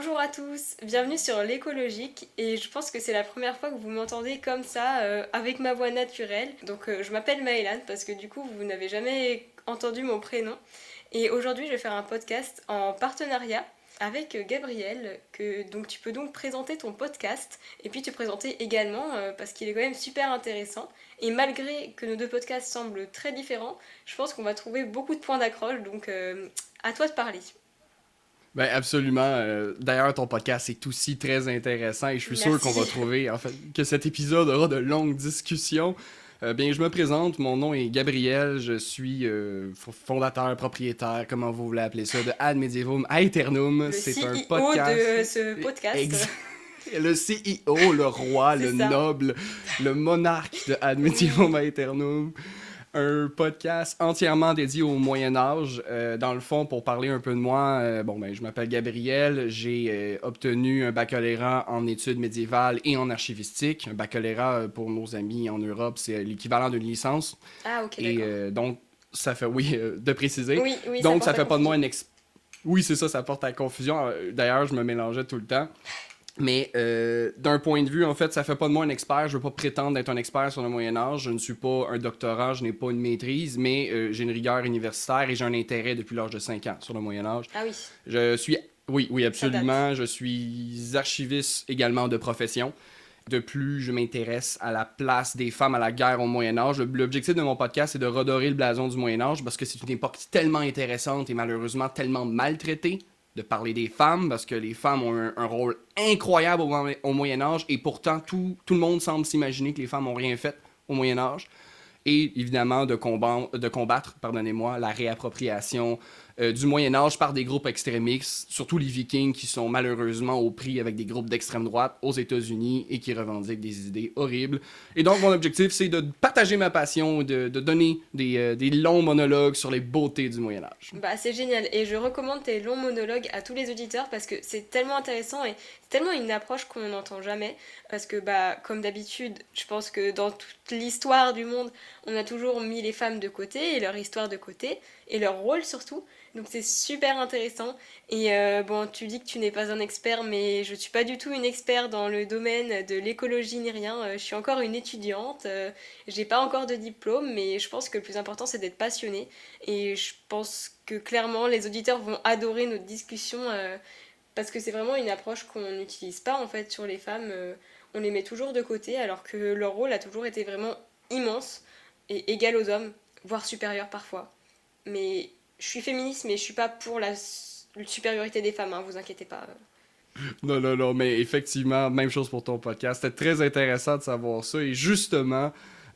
Bonjour à tous, bienvenue sur l'écologique et je pense que c'est la première fois que vous m'entendez comme ça euh, avec ma voix naturelle. Donc euh, je m'appelle Maëlan parce que du coup vous n'avez jamais entendu mon prénom et aujourd'hui je vais faire un podcast en partenariat avec euh, Gabriel que donc tu peux donc présenter ton podcast et puis te présenter également parce qu'il est quand même super intéressant et malgré que nos deux podcasts semblent très différents, je pense qu'on va trouver beaucoup de points d'accroche donc à toi de parler. Ben absolument. Euh, d'ailleurs, ton podcast est aussi très intéressant et je suis sûr qu'on va trouver en fait que cet épisode aura de longues discussions. Euh, bien, je me présente, mon nom est Gabriel, je suis euh, fondateur, propriétaire, comment vous voulez appeler ça, de Ad Medievum Aeternum. C'est un podcast. de ce podcast. le CEO, le roi, le noble, le monarque de Ad Medievum Aeternum un podcast entièrement dédié au Moyen Âge. Euh, dans le fond, pour parler un peu de moi, euh, bon, ben, je m'appelle Gabriel. J'ai euh, obtenu un baccalauréat en études médiévales et en archivistique. Un baccalauréat, pour nos amis en Europe, c'est l'équivalent d'une licence. Ah, ok. Et donc, ça fait, oui, de préciser. Oui, oui, donc, ça, ça fait pas de moi un expert. Oui, c'est ça, ça porte à confusion. D'ailleurs, je me mélangeais tout le temps. Mais euh, d'un point de vue, en fait, ça fait pas de moi un expert. Je veux pas prétendre d'être un expert sur le Moyen Âge. Je ne suis pas un doctorat, je n'ai pas une maîtrise, mais euh, j'ai une rigueur universitaire et j'ai un intérêt depuis l'âge de 5 ans sur le Moyen Âge. Ah oui. Je suis, oui, oui, absolument. Je suis archiviste également de profession. De plus, je m'intéresse à la place des femmes à la guerre au Moyen Âge. L'objectif de mon podcast, c'est de redorer le blason du Moyen Âge parce que c'est une époque tellement intéressante et malheureusement tellement maltraitée de parler des femmes, parce que les femmes ont un, rôle incroyable au, Moyen Âge, et pourtant tout, tout le monde semble s'imaginer que les femmes n'ont rien fait au Moyen Âge. Et évidemment de, de combattre pardonnez-moi, la réappropriation euh, du Moyen Âge par des groupes extrémistes, surtout les Vikings qui sont malheureusement au prix avec des groupes d'extrême droite aux États-Unis et qui revendiquent des idées horribles. Et donc mon objectif c'est de partager ma passion, de, de donner des, euh, des, longs monologues sur les beautés du Moyen Âge. Bah c'est génial et je recommande tes longs monologues à tous les auditeurs parce que c'est tellement intéressant et tellement une approche qu'on n'entend jamais parce que bah comme d'habitude je pense que dans toute l'histoire du monde on a toujours mis les femmes de côté et leur histoire de côté et leur rôle surtout donc c'est super intéressant. Et euh, bon, tu dis que tu n'es pas un expert, mais je ne suis pas du tout une experte dans le domaine de l'écologie ni rien. Euh, je suis encore une étudiante. Euh, j'ai pas encore de diplôme, mais je pense que le plus important c'est d'être passionné. Et je pense que clairement les auditeurs vont adorer notre discussion parce que c'est vraiment une approche qu'on n'utilise pas en fait sur les femmes. On les met toujours de côté alors que leur rôle a toujours été vraiment immense et égal aux hommes, voire supérieur parfois. Mais je suis féministe, mais je suis pas pour la supériorité des femmes, hein, vous inquiétez pas. Non, non, non, mais effectivement, même chose pour ton podcast. C'était très intéressant de savoir ça. Et justement,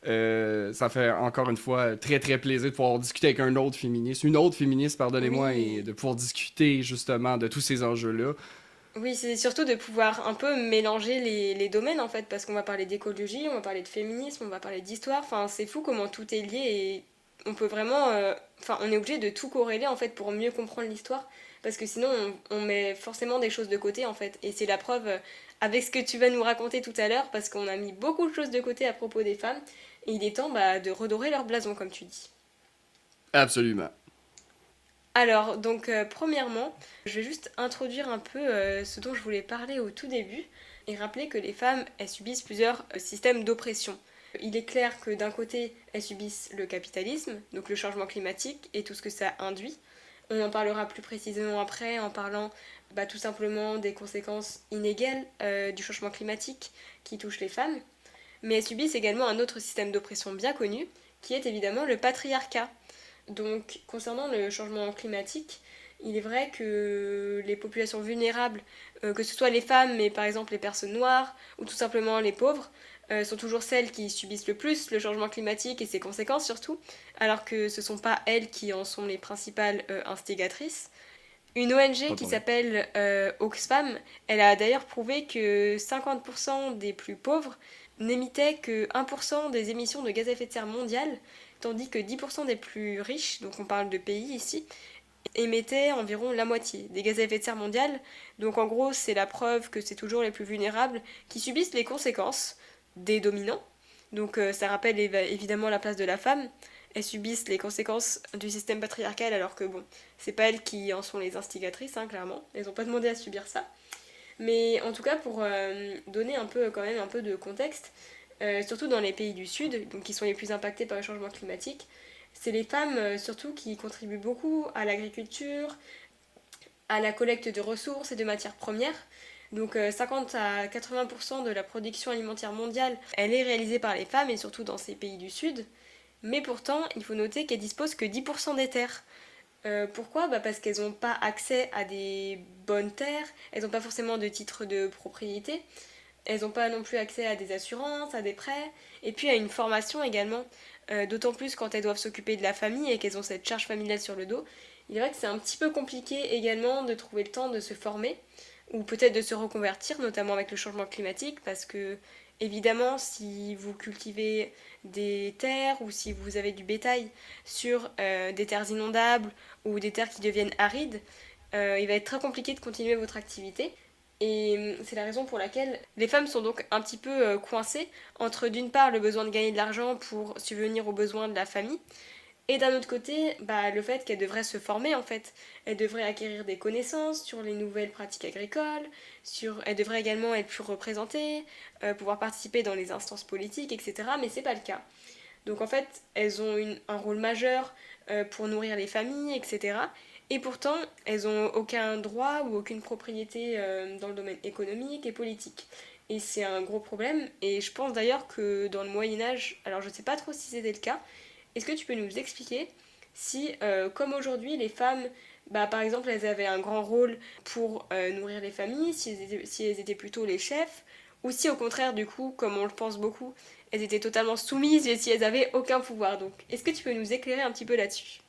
euh, ça fait encore une fois très, très plaisir de pouvoir discuter avec un autre féministe, une autre féministe, pardonnez-moi, et de pouvoir discuter justement de tous ces enjeux-là. Oui, c'est surtout de pouvoir un peu mélanger les, domaines en fait, parce qu'on va parler d'écologie, on va parler de féminisme, on va parler d'histoire. Enfin, c'est fou comment tout est lié et on peut vraiment. Euh, enfin, on est obligé de tout corréler en fait pour mieux comprendre l'histoire. Parce que sinon, on, met forcément des choses de côté en fait. Et c'est la preuve euh, avec ce que tu vas nous raconter tout à l'heure, parce qu'on a mis beaucoup de choses de côté à propos des femmes. Et il est temps bah, de redorer leur blason, comme tu dis. Absolument. Alors, donc, euh, premièrement, je vais juste introduire un peu ce dont je voulais parler au tout début et rappeler que les femmes, subissent plusieurs systèmes d'oppression. Il est clair que d'un côté, elles subissent le capitalisme, donc le changement climatique et tout ce que ça induit. On en parlera plus précisément après en parlant bah, tout simplement des conséquences inégales euh, du changement climatique qui touche les femmes. Mais elles subissent également un autre système d'oppression bien connu, qui est évidemment le patriarcat. Donc concernant le changement climatique, il est vrai que les populations vulnérables, euh, que ce soit les femmes, mais par exemple les personnes noires, ou tout simplement les pauvres, euh, sont toujours celles qui subissent le plus le changement climatique et ses conséquences surtout, alors que ce ne sont pas elles qui en sont les principales euh, instigatrices. Une ONG qui s'appelle Oxfam, elle a d'ailleurs prouvé que 50% des plus pauvres n'émettaient que 1% des émissions de gaz à effet de serre mondiales, tandis que 10% des plus riches, donc on parle de pays ici, émettaient environ la moitié des gaz à effet de serre mondiales. Donc en gros, c'est la preuve que c'est toujours les plus vulnérables qui subissent les conséquences des dominants. Donc euh, ça rappelle évidemment la place de la femme. Elles subissent les conséquences du système patriarcal alors que bon, c'est pas elles qui en sont les instigatrices, hein, clairement. Elles n'ont pas demandé à subir ça. Mais en tout cas, pour euh, donner un peu, quand même un peu de contexte, euh, surtout dans les pays du Sud, donc qui sont les plus impactés par le changement climatique, c'est les femmes euh, surtout qui contribuent beaucoup à l'agriculture, à la collecte de ressources et de matières premières. Donc 50 à 80% de la production alimentaire mondiale, elle est réalisée par les femmes et surtout dans ces pays du Sud. Mais pourtant, il faut noter qu'elles disposent que 10% des terres. Euh, pourquoi? Bah Parce qu'elles n'ont pas accès à des bonnes terres, elles n'ont pas forcément de titre de propriété, elles n'ont pas non plus accès à des assurances, à des prêts, et puis à une formation également, euh, d'autant plus quand elles doivent s'occuper de la famille et qu'elles ont cette charge familiale sur le dos. Il est vrai que c'est un petit peu compliqué également de trouver le temps de se former, ou peut-être de se reconvertir, notamment avec le changement climatique, parce que évidemment, si vous cultivez des terres ou si vous avez du bétail sur euh, des terres inondables ou des terres qui deviennent arides, euh, il va être très compliqué de continuer votre activité. Et hum, c'est la raison pour laquelle les femmes sont donc un petit peu euh, coincées entre d'une part le besoin de gagner de l'argent pour subvenir aux besoins de la famille, et d'un autre côté, bah, le fait qu'elles devraient se former en fait. Elles devraient acquérir des connaissances sur les nouvelles pratiques agricoles, sur... elles devraient également être plus représentées, euh, pouvoir participer dans les instances politiques, etc. Mais c'est pas le cas. Donc en fait, elles ont un rôle majeur euh, pour nourrir les familles, etc. Et pourtant, elles n'ont aucun droit ou aucune propriété euh, dans le domaine économique et politique. Et c'est un gros problème. Et je pense d'ailleurs que dans le Moyen Âge, alors je ne sais pas trop si c'était le cas, est-ce que tu peux nous expliquer si, euh, comme aujourd'hui, les femmes, bah, par exemple, elles avaient un grand rôle pour euh, nourrir les familles, si elles, étaient, plutôt les chefs, ou si au contraire, du coup, comme on le pense beaucoup, elles étaient totalement soumises et si elles avaient aucun pouvoir. Donc, est-ce que tu peux nous éclairer un petit peu là-dessus?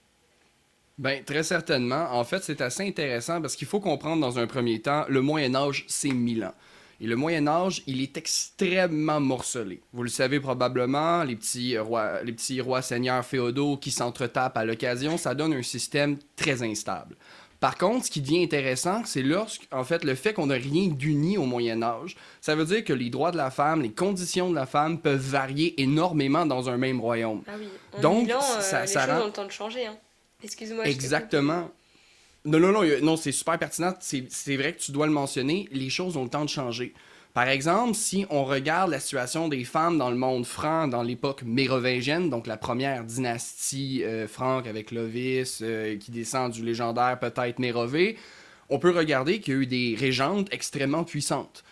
Ben, très certainement. En fait, c'est assez intéressant parce qu'il faut comprendre dans un premier temps, le Moyen Âge, c'est mille ans. Et le Moyen Âge, il est extrêmement morcelé. Vous le savez probablement, les petits rois, les petits rois seigneurs féodaux qui s'entretapent à l'occasion, ça donne un système très instable. Par contre, ce qui devient intéressant, c'est lorsque, en fait, le fait qu'on n'a rien d'uni au Moyen Âge, ça veut dire que les droits de la femme, les conditions de la femme peuvent varier énormément dans un même royaume. Ah oui. En Donc, euh, ça, les choses ont le temps de changer. Hein. Excuse-moi. Exactement. Non, non, non, non c'est super pertinent. C'est vrai que tu dois le mentionner. Les choses ont le temps de changer. Par exemple, si on regarde la situation des femmes dans le monde franc dans l'époque mérovingienne, donc la première dynastie euh, franque avec Clovis, euh, qui descend du légendaire peut-être Mérové, on peut regarder qu'il y a eu des régentes extrêmement puissantes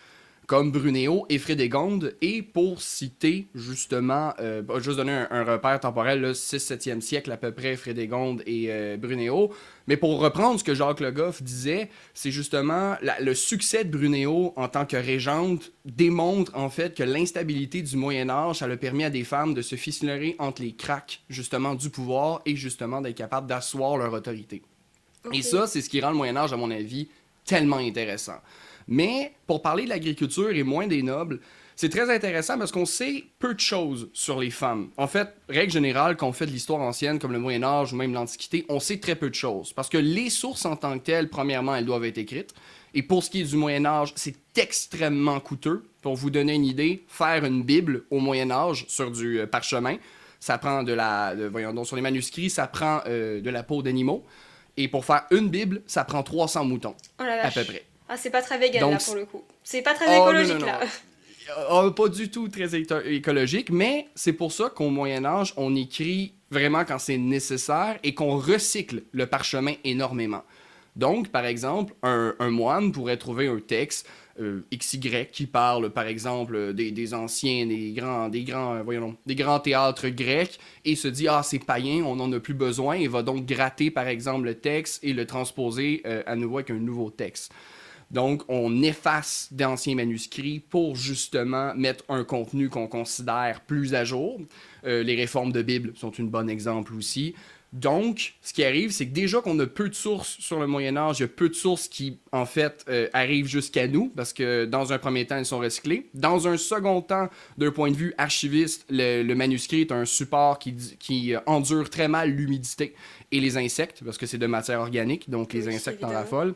comme Brunéo et Frédégonde. Et pour citer justement, euh, bah, juste donner un, repère temporel, 6-7e siècle à peu près, Frédégonde et euh, Brunéo. Mais pour reprendre ce que Jacques Le Goff disait, c'est justement le succès de Brunéo en tant que régente démontre en fait que l'instabilité du Moyen Âge, ça a permis à des femmes de se ficeler entre les cracks justement du pouvoir et justement d'être capables d'asseoir leur autorité. Et ça, c'est ce qui rend le Moyen Âge, à mon avis, tellement intéressant. Mais pour parler de l'agriculture et moins des nobles, c'est très intéressant parce qu'on sait peu de choses sur les femmes. En fait, règle générale, quand on fait de l'histoire ancienne comme le Moyen Âge ou même l'Antiquité, on sait très peu de choses. Parce que les sources en tant que telles, premièrement, elles doivent être écrites. Et pour ce qui est du Moyen Âge, c'est extrêmement coûteux. Pour vous donner une idée, faire une Bible au Moyen Âge sur du euh, parchemin, ça prend de la... voyons donc, sur les manuscrits, ça prend euh, de la peau d'animaux. Et pour faire une Bible, ça prend 300 moutons. Oh à peu près. Ah, c'est pas très vegan là pour le coup. C'est pas très oh, écologique là. Oh, pas du tout très écologique, mais c'est pour ça qu'au Moyen Âge, on écrit vraiment quand c'est nécessaire et qu'on recycle le parchemin énormément. Donc, par exemple, un, moine pourrait trouver un texte euh, XY qui parle, par exemple, des, anciens, des grands, des grands, euh, voyons, des grands théâtres grecs et se dit ah c'est païen, on n'en a plus besoin et va donc gratter, par exemple, le texte et le transposer euh, à nouveau avec un nouveau texte. Donc, on efface d'anciens manuscrits pour justement mettre un contenu qu'on considère plus à jour. Euh, les réformes de Bible sont un bon exemple aussi. Donc, ce qui arrive, c'est que déjà qu'on a peu de sources sur le Moyen Âge, il y a peu de sources qui, en fait, euh, arrivent jusqu'à nous, parce que dans un premier temps, elles sont recyclées. Dans un second temps, d'un point de vue archiviste, le, manuscrit est un support qui, qui endure très mal l'humidité et les insectes, parce que c'est de matière organique, donc les insectes en raffolent.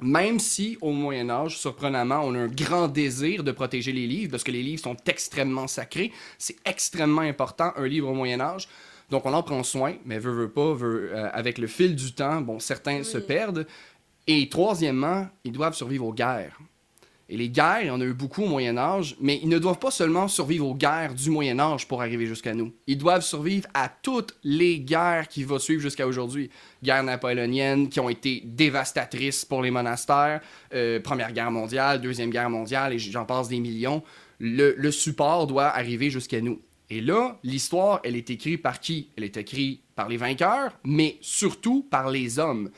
Même si, au Moyen Âge, surprenamment, on a un grand désir de protéger les livres, parce que les livres sont extrêmement sacrés, c'est extrêmement important, un livre au Moyen Âge. Donc on en prend soin, mais veut, veut pas, veut, euh, avec le fil du temps, bon, certains se perdent. Et troisièmement, ils doivent survivre aux guerres. Et les guerres, il y en a eu beaucoup au Moyen Âge, mais ils ne doivent pas seulement survivre aux guerres du Moyen Âge pour arriver jusqu'à nous. Ils doivent survivre à toutes les guerres qui vont suivre jusqu'à aujourd'hui. Guerres napoléoniennes qui ont été dévastatrices pour les monastères, euh, Première Guerre mondiale, Deuxième Guerre mondiale, et j'en passe des millions. Le, le support doit arriver jusqu'à nous. Et là, l'histoire, elle est écrite par qui? Elle est écrite par les vainqueurs, mais surtout par les hommes.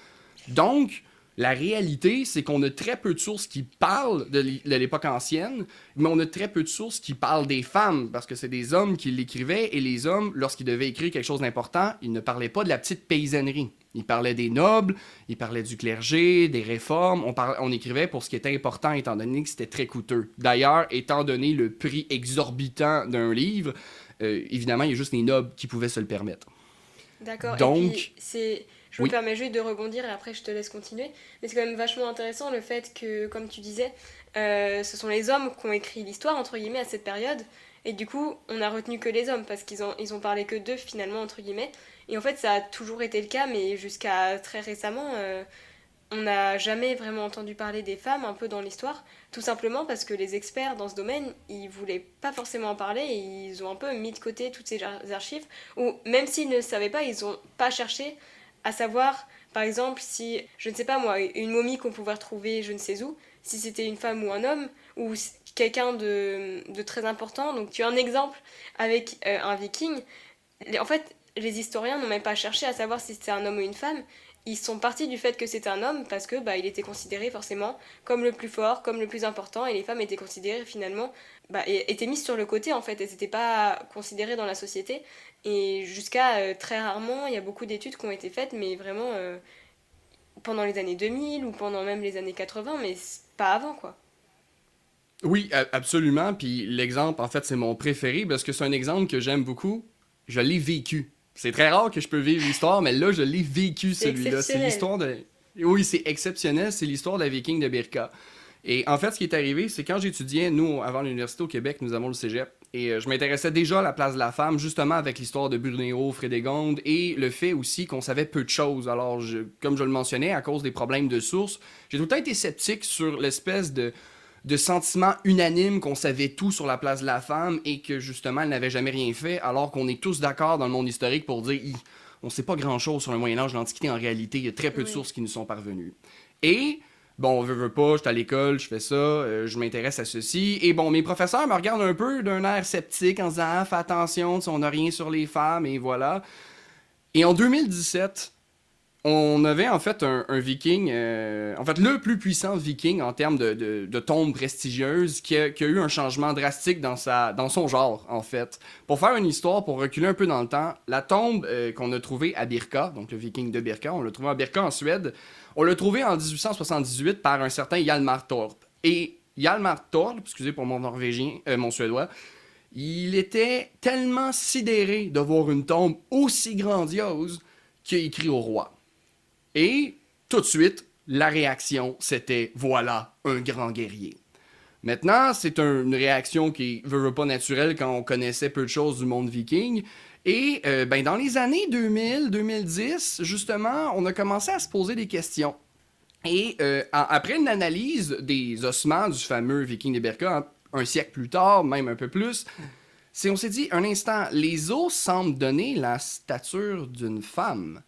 Donc, la réalité, c'est qu'on a très peu de sources qui parlent de l'époque ancienne, mais on a très peu de sources qui parlent des femmes, parce que c'est des hommes qui l'écrivaient, et les hommes, lorsqu'ils devaient écrire quelque chose d'important, ils ne parlaient pas de la petite paysannerie. Ils parlaient des nobles, ils parlaient du clergé, des réformes. On, on écrivait pour ce qui était important, étant donné que c'était très coûteux. D'ailleurs, étant donné le prix exorbitant d'un livre, euh, évidemment, il y a juste les nobles qui pouvaient se le permettre. D'accord. Donc, c'est je me permets juste de rebondir et après je te laisse continuer. Mais c'est quand même vachement intéressant le fait que, comme tu disais, euh, ce sont les hommes qui ont écrit l'histoire, entre guillemets, à cette période. Et du coup, on a retenu que les hommes parce qu'ils ont, ils ont parlé que d'eux, finalement, entre guillemets. Et en fait, ça a toujours été le cas, mais jusqu'à très récemment, euh, on n'a jamais vraiment entendu parler des femmes un peu dans l'histoire. Tout simplement parce que les experts dans ce domaine, ils voulaient pas forcément en parler et ils ont un peu mis de côté toutes ces archives. Ou même s'ils ne savaient pas, ils n'ont pas cherché à savoir, par exemple, si, je ne sais pas moi, une momie qu'on pouvait retrouver je ne sais où, si c'était une femme ou un homme, ou quelqu'un de, de, très important. Donc tu as un exemple avec euh, un viking. En fait, les historiens n'ont même pas cherché à savoir si c'était un homme ou une femme. Ils sont partis du fait que c'était un homme parce que bah, il était considéré forcément comme le plus fort, comme le plus important, et les femmes étaient considérées finalement, bah, étaient mises sur le côté en fait, elles n'étaient pas considérées dans la société. Et jusqu'à euh, très rarement, il y a beaucoup d'études qui ont été faites, mais vraiment euh, pendant les années 2000 ou pendant même les années 80, mais pas avant, quoi. Oui, absolument. Puis l'exemple, en fait, c'est mon préféré parce que c'est un exemple que j'aime beaucoup. Je l'ai vécu. C'est très rare que je peux vivre l'histoire, mais là, je l'ai vécu, celui-là. C'est l'histoire de. Oui, c'est exceptionnel. C'est l'histoire de la viking de Birka. Et en fait, ce qui est arrivé, c'est quand j'étudiais, nous, avant l'université au Québec, nous avons le cégep. Et euh, je m'intéressais déjà à la place de la femme, justement avec l'histoire de Brunéo, Frédégonde, et le fait aussi qu'on savait peu de choses. Alors, comme je le mentionnais, à cause des problèmes de source, j'ai tout le temps été sceptique sur l'espèce de, de sentiment unanime qu'on savait tout sur la place de la femme et que justement elle n'avait jamais rien fait, alors qu'on est tous d'accord dans le monde historique pour dire on sait pas grand chose sur le Moyen-Âge, l'Antiquité en réalité, il y a très peu de sources qui nous sont parvenues. Et bon, on veut, veut pas, je suis à l'école, je fais ça, euh, je m'intéresse à ceci. Et bon, mes professeurs me regardent un peu d'un air sceptique en disant ah, fais attention, on n'a rien sur les femmes, et voilà. Et en 2017, on avait en fait un, viking, euh, en fait le plus puissant viking en termes de, de, tombe prestigieuse qui a, eu un changement drastique dans, sa, dans son genre en fait. Pour faire une histoire, pour reculer un peu dans le temps, la tombe euh, qu'on a trouvée à Birka, donc le viking de Birka, on l'a trouvé à Birka en Suède, on l'a trouvé en 1878 par un certain Hjalmar Torp. Et Hjalmar Torp, excusez pour mon norvégien, euh, mon suédois, il était tellement sidéré de voir une tombe aussi grandiose qu'il a écrit au roi. Et tout de suite, la réaction, c'était voilà, un grand guerrier. Maintenant, c'est une réaction qui ne veut pas naturelle quand on connaissait peu de choses du monde viking. Et euh, ben, dans les années 2000-2010, justement, on a commencé à se poser des questions. Et euh, après une analyse des ossements du fameux viking de Berka, un siècle plus tard, même un peu plus, on s'est dit, un instant, les os semblent donner la stature d'une femme.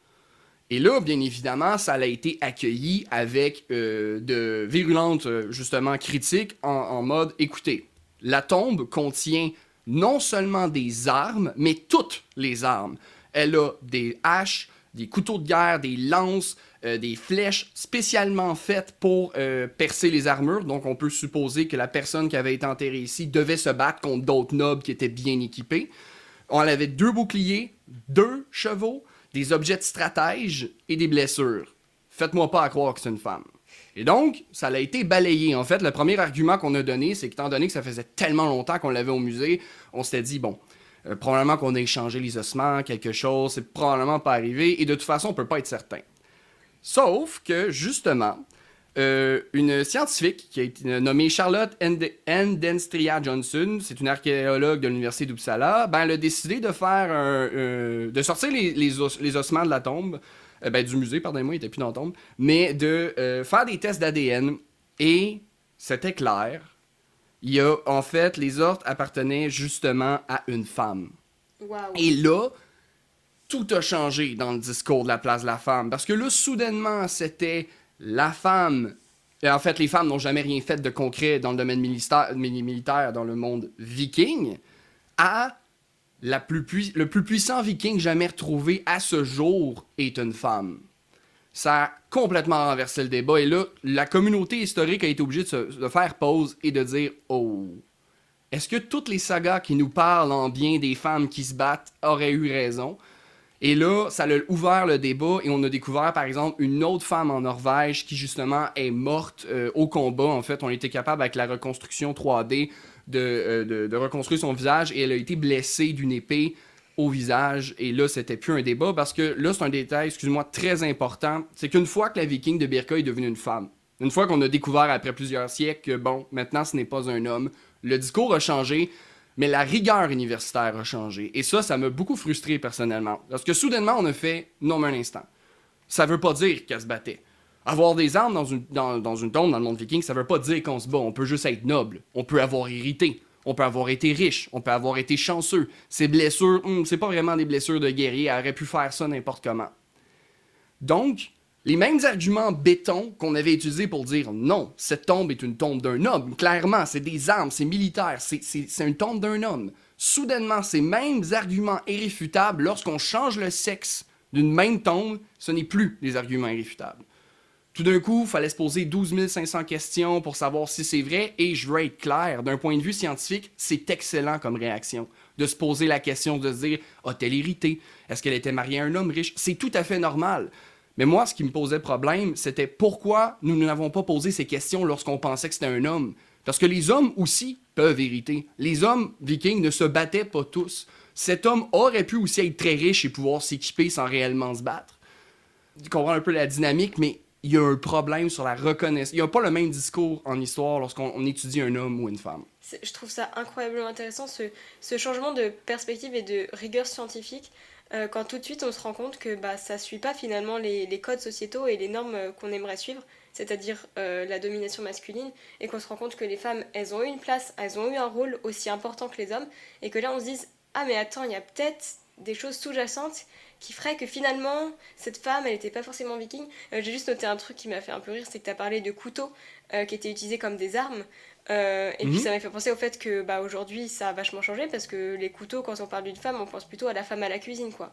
Et là, bien évidemment, ça a été accueilli avec euh, de virulentes, euh, justement, critiques en, mode, écoutez, la tombe contient non seulement des armes, mais toutes les armes. Elle a des haches, des couteaux de guerre, des lances, euh, des flèches spécialement faites pour percer les armures. Donc on peut supposer que la personne qui avait été enterrée ici devait se battre contre d'autres nobles qui étaient bien équipés. On avait deux boucliers, deux chevaux, des objets de stratège et des blessures. Faites-moi pas à croire que c'est une femme. Et donc, ça a été balayé. En fait, le premier argument qu'on a donné, c'est qu'étant donné que ça faisait tellement longtemps qu'on l'avait au musée, on s'était dit, bon, euh, probablement qu'on a échangé les ossements, quelque chose, c'est probablement pas arrivé, et de toute façon, on peut pas être certain. Sauf que, justement, euh, une scientifique qui a été nommée Charlotte Endenstria Johnson, c'est une archéologue de l'université d'Uppsala, ben, elle a décidé de faire euh, de sortir les, les, ossements de la tombe, euh, ben, du musée, pardonnez-moi, il était plus dans la tombe, mais de faire des tests d'ADN et c'était clair. Il y a, en fait, les ordres appartenaient justement à une femme. Et là, tout a changé dans le discours de la place de la femme. Parce que là, soudainement, c'était la femme. Et en fait, les femmes n'ont jamais rien fait de concret dans le domaine militaire, dans le monde viking, à la plus le plus puissant viking jamais retrouvé à ce jour est une femme ça a complètement renversé le débat. Et là, la communauté historique a été obligée de, faire pause et de dire Oh, est-ce que toutes les sagas qui nous parlent en bien des femmes qui se battent auraient eu raison? Et là, ça a ouvert le débat et on a découvert, par exemple, une autre femme en Norvège qui, justement, est morte euh, au combat. En fait, on était capable, avec la reconstruction 3D, euh, de, de reconstruire son visage et elle a été blessée d'une épée au visage. Et là, c'était plus un débat parce que là, c'est un détail, excuse-moi, très important. C'est qu'une fois que la viking de Birka est devenue une femme, une fois qu'on a découvert après plusieurs siècles que, bon, maintenant, ce n'est pas un homme, le discours a changé, mais la rigueur universitaire a changé. Et ça, ça m'a beaucoup frustré personnellement. Parce que soudainement, on a fait, non, mais un instant. Ça veut pas dire qu'elle se battait. Avoir des armes dans une, tombe dans le monde viking, ça veut pas dire qu'on se bat. On peut juste être noble. On peut avoir hérité. On peut avoir été riche, on peut avoir été chanceux. Ces blessures, hmm, c'est pas vraiment des blessures de guerrier, elle aurait pu faire ça n'importe comment. Donc, les mêmes arguments béton qu'on avait utilisés pour dire non, cette tombe est une tombe d'un homme, clairement, c'est des armes, c'est militaire, c'est une tombe d'un homme. Soudainement, ces mêmes arguments irréfutables, lorsqu'on change le sexe d'une même tombe, ce n'est plus des arguments irréfutables. Tout d'un coup, il fallait se poser 12 500 questions pour savoir si c'est vrai, et je veux être clair, d'un point de vue scientifique, c'est excellent comme réaction. De se poser la question de se dire a-t-elle hérité? Est-ce qu'elle était mariée à un homme riche? C'est tout à fait normal. Mais moi, ce qui me posait problème, c'était pourquoi nous n'avons pas posé ces questions lorsqu'on pensait que c'était un homme. Parce que les hommes aussi peuvent hériter. Les hommes vikings ne se battaient pas tous. Cet homme aurait pu aussi être très riche et pouvoir s'équiper sans réellement se battre. Tu comprends un peu la dynamique, mais il y a un problème sur la reconnaissance. Il n'y a pas le même discours en histoire lorsqu'on étudie un homme ou une femme. Je trouve ça incroyablement intéressant, ce, ce changement de perspective et de rigueur scientifique, euh, quand tout de suite on se rend compte que bah, ça ne suit pas finalement les, codes sociétaux et les normes euh, qu'on aimerait suivre, c'est-à-dire euh, la domination masculine, et qu'on se rend compte que les femmes, elles ont eu une place, elles ont eu un rôle aussi important que les hommes, et que là on se dise, ah mais attends, il y a peut-être des choses sous-jacentes qui ferait que finalement, cette femme, elle n'était pas forcément viking. J'ai juste noté un truc qui m'a fait un peu rire, c'est que tu as parlé de couteaux qui étaient utilisés comme des armes. Euh, et puis mhm. ça m'a fait penser au fait que bah, aujourd'hui, ça a vachement changé parce que les couteaux, quand on parle d'une femme, on pense plutôt à la femme à la cuisine, quoi.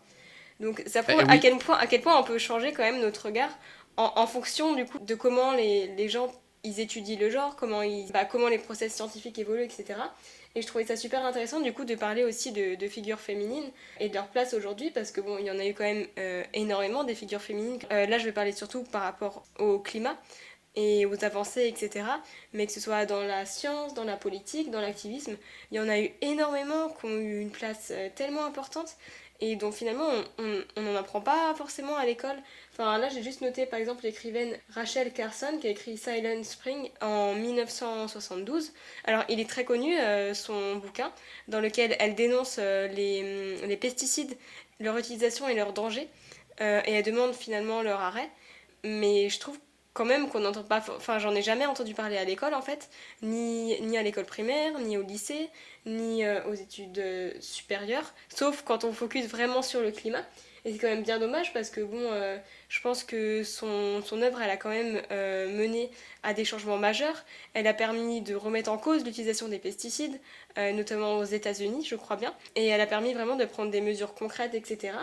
Donc ça prouve à, quel point, à quel point on peut changer quand même notre regard en, en fonction du coup de comment les, les gens ils étudient le genre, comment, ils, bah, comment les process scientifiques évoluent, etc. Et je trouvais ça super intéressant du coup de parler aussi de, figures féminines et de leur place aujourd'hui parce que bon, il y en a eu quand même euh, énormément des figures féminines. Euh, là, je vais parler surtout par rapport au climat et aux avancées, etc. Mais que ce soit dans la science, dans la politique, dans l'activisme, il y en a eu énormément qui ont eu une place euh, tellement importante et dont finalement on n'en apprend pas forcément à l'école. Enfin là j'ai juste noté par exemple l'écrivaine Rachel Carson qui a écrit Silent Spring en 1972. Alors il est très connu euh, son bouquin dans lequel elle dénonce euh, les, les, pesticides, leur utilisation et leurs dangers et elle demande finalement leur arrêt. Mais je trouve quand même qu'on n'entend pas. Enfin, j'en ai jamais entendu parler à l'école en fait, ni, ni à l'école primaire, ni au lycée, ni euh, aux études euh, supérieures, sauf quand on focus vraiment sur le climat. Et c'est quand même bien dommage parce que bon, euh, je pense que son, son œuvre, elle a quand même mené à des changements majeurs. Elle a permis de remettre en cause l'utilisation des pesticides, notamment aux États-Unis, je crois bien. Et elle a permis vraiment de prendre des mesures concrètes, etc.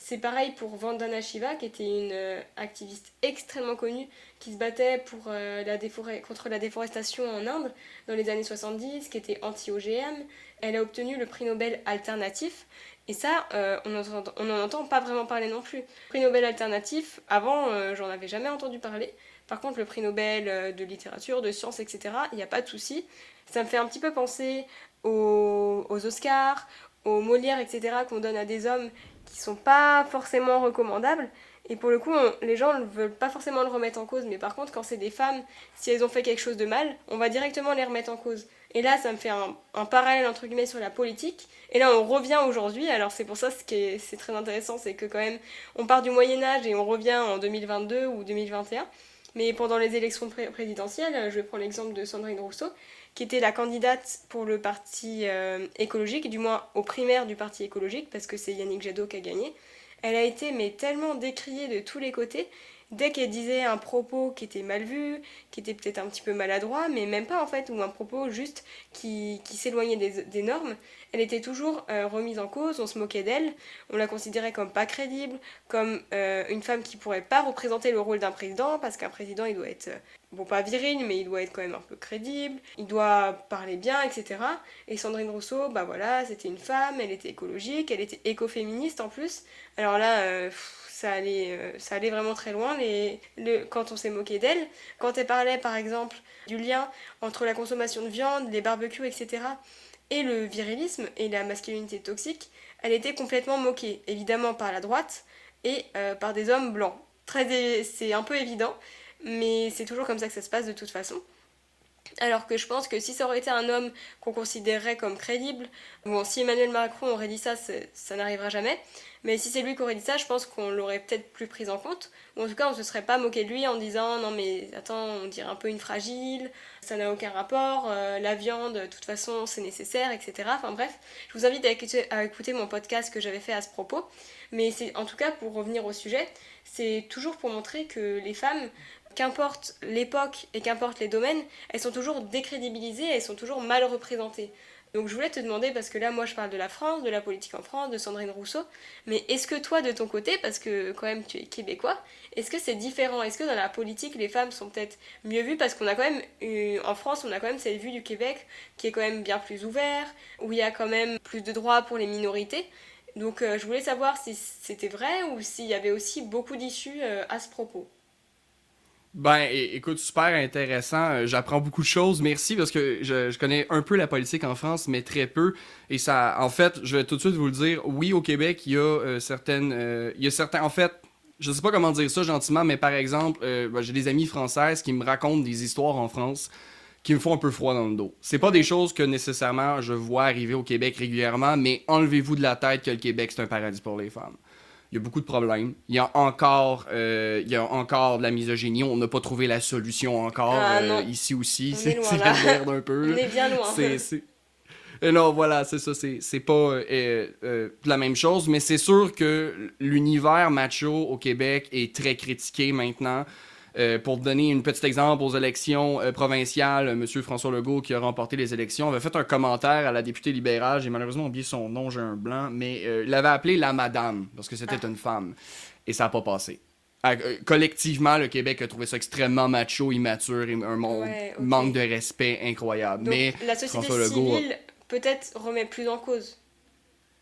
C'est pareil pour Vandana Shiva, qui était une euh, activiste extrêmement connue, qui se battait pour, euh, la contre la déforestation en Inde dans les années 70, qui était anti-OGM. Elle a obtenu le prix Nobel alternatif. Et ça, euh, on n'en entend pas vraiment parler non plus. Prix Nobel alternatif, avant, j'en avais jamais entendu parler. Par contre, le prix Nobel de littérature, de sciences, etc., il n'y a pas de souci. Ça me fait un petit peu penser aux, aux Oscars, aux Molières, etc., qu'on donne à des hommes qui sont pas forcément recommandables. Et pour le coup, les gens ne veulent pas forcément le remettre en cause, mais par contre, quand c'est des femmes, si elles ont fait quelque chose de mal, on va directement les remettre en cause. Et là, ça me fait un, parallèle entre guillemets sur la politique. Et là, on revient aujourd'hui. Alors c'est pour ça ce qui est, c'est très intéressant, c'est que quand même, on part du Moyen Âge et on revient en 2022 ou 2021. Mais pendant les élections présidentielles, je vais prendre l'exemple de Sandrine Rousseau, qui était la candidate pour le parti euh, écologique, du moins aux primaires du parti écologique, parce que c'est Yannick Jadot qui a gagné. Elle a été mais tellement décriée de tous les côtés dès qu'elle disait un propos qui était mal vu, qui était peut-être un petit peu maladroit, mais même pas en fait, ou un propos juste qui, qui s'éloignait des, normes, elle était toujours euh, remise en cause, on se moquait d'elle, on la considérait comme pas crédible, comme euh, une femme qui pourrait pas représenter le rôle d'un président, parce qu'un président il doit être, bon pas viril, mais il doit être quand même un peu crédible, il doit parler bien, etc. Et Sandrine Rousseau, bah voilà, c'était une femme, elle était écologique, elle était écoféministe en plus, alors là ça allait, euh, ça allait vraiment très loin quand on s'est moqué d'elle. Quand elle parlait par exemple du lien entre la consommation de viande, les barbecues, etc. et le virilisme et la masculinité toxique, elle était complètement moquée, évidemment par la droite et euh, par des hommes blancs. C'est un peu évident, mais c'est toujours comme ça que ça se passe de toute façon. Alors que je pense que si ça aurait été un homme qu'on considérerait comme crédible, bon, si Emmanuel Macron aurait dit ça, ça n'arrivera jamais. Mais si c'est lui qui aurait dit ça, je pense qu'on l'aurait peut-être plus pris en compte. Ou en tout cas, on se serait pas moqué de lui en disant non mais attends, on dirait un peu une fragile, ça n'a aucun rapport, euh, la viande, de toute façon, c'est nécessaire, etc. Enfin bref, je vous invite à écouter, à écouter mon podcast que j'avais fait à ce propos. Mais c'est en tout cas pour revenir au sujet, c'est toujours pour montrer que les femmes qu'importe l'époque et qu'importe les domaines, elles sont toujours décrédibilisées, elles sont toujours mal représentées. Donc je voulais te demander, parce que là moi je parle de la France, de la politique en France, de Sandrine Rousseau, mais est-ce que toi de ton côté, parce que quand même tu es québécois, est-ce que c'est différent? Est-ce que dans la politique les femmes sont peut-être mieux vues? Parce qu'on a quand même, en France on a quand même cette vue du Québec qui est quand même bien plus ouvert, où il y a quand même plus de droits pour les minorités. Donc euh, je voulais savoir si c'était vrai ou s'il y avait aussi beaucoup d'issues euh, à ce propos. Ben, écoute, super intéressant. Euh, j'apprends beaucoup de choses. Merci parce que je, connais un peu la politique en France, mais très peu. Et ça, en fait, je vais tout de suite vous le dire. Oui, au Québec, il y a euh, certaines, euh, il y a certains, en fait, je sais pas comment dire ça gentiment, mais par exemple, ben, j'ai des amis françaises qui me racontent des histoires en France qui me font un peu froid dans le dos. C'est pas des choses que nécessairement je vois arriver au Québec régulièrement, mais enlevez-vous de la tête que le Québec c'est un paradis pour les femmes il y a beaucoup de problèmes. Il y a encore, euh, il y a encore de la misogynie. On n'a pas trouvé la solution encore ah, euh, ici aussi. C'est la merde un peu. On est bien loin. C'est, euh, non, voilà, c'est ça. C'est, pas la même chose, mais c'est sûr que l'univers macho au Québec est très critiqué maintenant. Euh, pour donner un petit exemple, aux élections euh, provinciales, M. François Legault, qui a remporté les élections, avait fait un commentaire à la députée libérale. J'ai malheureusement oublié son nom, j'ai un blanc, mais euh, il l'avait appelé la madame, parce que c'était ah. une femme. Et ça n'a pas passé. collectivement, le Québec a trouvé ça extrêmement macho, immature et un manque de respect incroyable. mais la société civile peut-être remet plus en cause.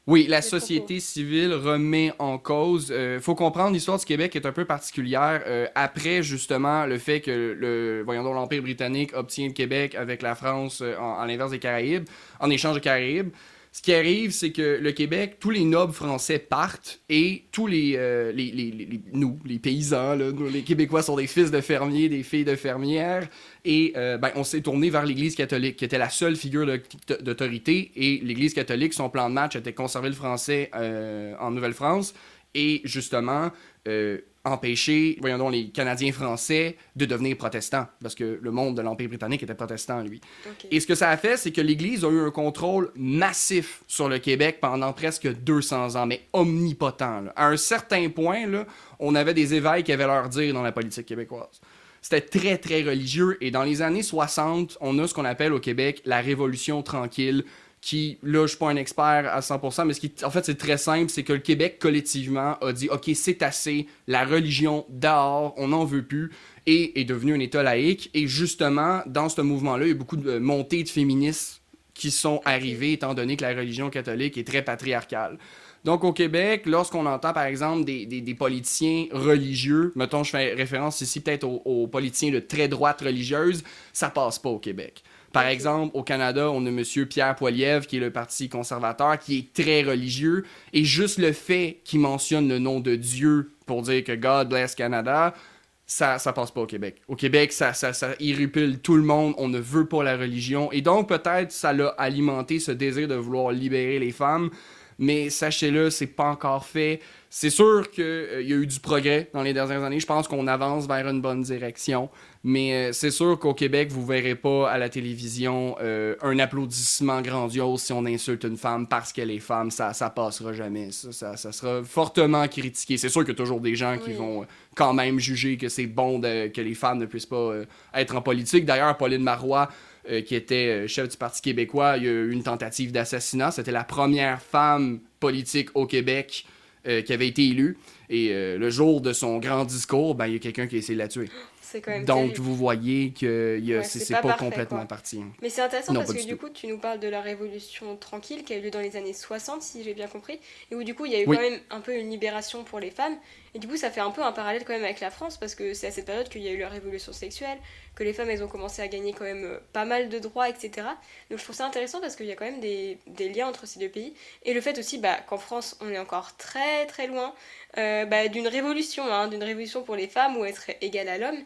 Oui, la société civile remet en cause. Euh, faut comprendre, l'histoire du Québec est un peu particulière. Euh, après, justement, le fait que le, voyons donc, l'Empire britannique obtient le Québec avec la France euh, en, à l'inverse des Caraïbes, en échange des Caraïbes, ce qui arrive, c'est que le Québec, tous les nobles français partent et tous les, euh, nous, les paysans, les Québécois sont des fils de fermiers, des filles de fermières. Et euh, ben, on s'est tourné vers l'Église catholique, qui était la seule figure d'autorité. Et l'Église catholique, son plan de match était conserver le français euh, en Nouvelle-France. Et justement, empêcher, voyons donc, les Canadiens français de devenir protestants, parce que le monde de l'Empire britannique était protestant, lui. Et ce que ça a fait, c'est que l'Église a eu un contrôle massif sur le Québec pendant presque 200 ans, mais omnipotent. À un certain point, là, on avait des évêques qui avaient leur dire dans la politique québécoise. C'était très, très religieux, et dans les années 60, on a ce qu'on appelle au Québec la Révolution tranquille, qui, là, je suis pas un expert à 100%, mais ce qui, en fait, c'est très simple, c'est que le Québec, collectivement, a dit, OK, c'est assez, la religion dehors, on n'en veut plus, et est devenu un État laïque. Et justement, dans ce mouvement-là, il y a beaucoup de montées de féministes qui sont arrivées, étant donné que la religion catholique est très patriarcale. Donc, au Québec, lorsqu'on entend, par exemple, des, des, politiciens religieux, mettons, je fais référence ici peut-être aux, aux, politiciens de très droite religieuse, ça passe pas au Québec. Par exemple, au Canada, on a M. Pierre Poilievre, qui est le Parti conservateur, qui est très religieux. Et juste le fait qu'il mentionne le nom de Dieu pour dire que God bless Canada, ça, ça passe pas au Québec. Au Québec, ça, ça, ça tout le monde. On ne veut pas la religion. Et donc, peut-être, ça l'a alimenté ce désir de vouloir libérer les femmes. mais sachez-le, c'est pas encore fait. C'est sûr qu'il euh, y a eu du progrès dans les dernières années. Je pense qu'on avance vers une bonne direction. Mais euh, c'est sûr qu'au Québec, vous verrez pas à la télévision euh, un applaudissement grandiose si on insulte une femme parce qu'elle est femme. Ça, ça passera jamais. Ça, ça, sera fortement critiqué. C'est sûr qu'il y a toujours des gens qui vont quand même juger que c'est bon que les femmes ne puissent pas être en politique. D'ailleurs, Pauline Marois, qui était chef du Parti québécois, il y a eu une tentative d'assassinat. C'était la première femme politique au Québec euh, qui avait été élu. Et euh, le jour de son grand discours, ben, il y a quelqu'un qui a essayé de la tuer. Donc, vous voyez que c'est pas, complètement parti. Hein. Mais c'est intéressant parce que du coup, tu nous parles de la révolution tranquille qui a eu lieu dans les années 60, si j'ai bien compris, et où du coup, il y a eu quand même un peu une libération pour les femmes. Et du coup, ça fait un peu un parallèle quand même avec la France parce que c'est à cette période qu'il y a eu la révolution sexuelle, que les femmes, elles ont commencé à gagner quand même euh, pas mal de droits, etc. Donc, je trouve ça intéressant parce qu'il y a quand même des, des, liens entre ces deux pays. Et le fait aussi bah, qu'en France, on est encore très très loin euh, bah, d'une révolution, hein, d'une révolution pour les femmes où être égale à l'homme.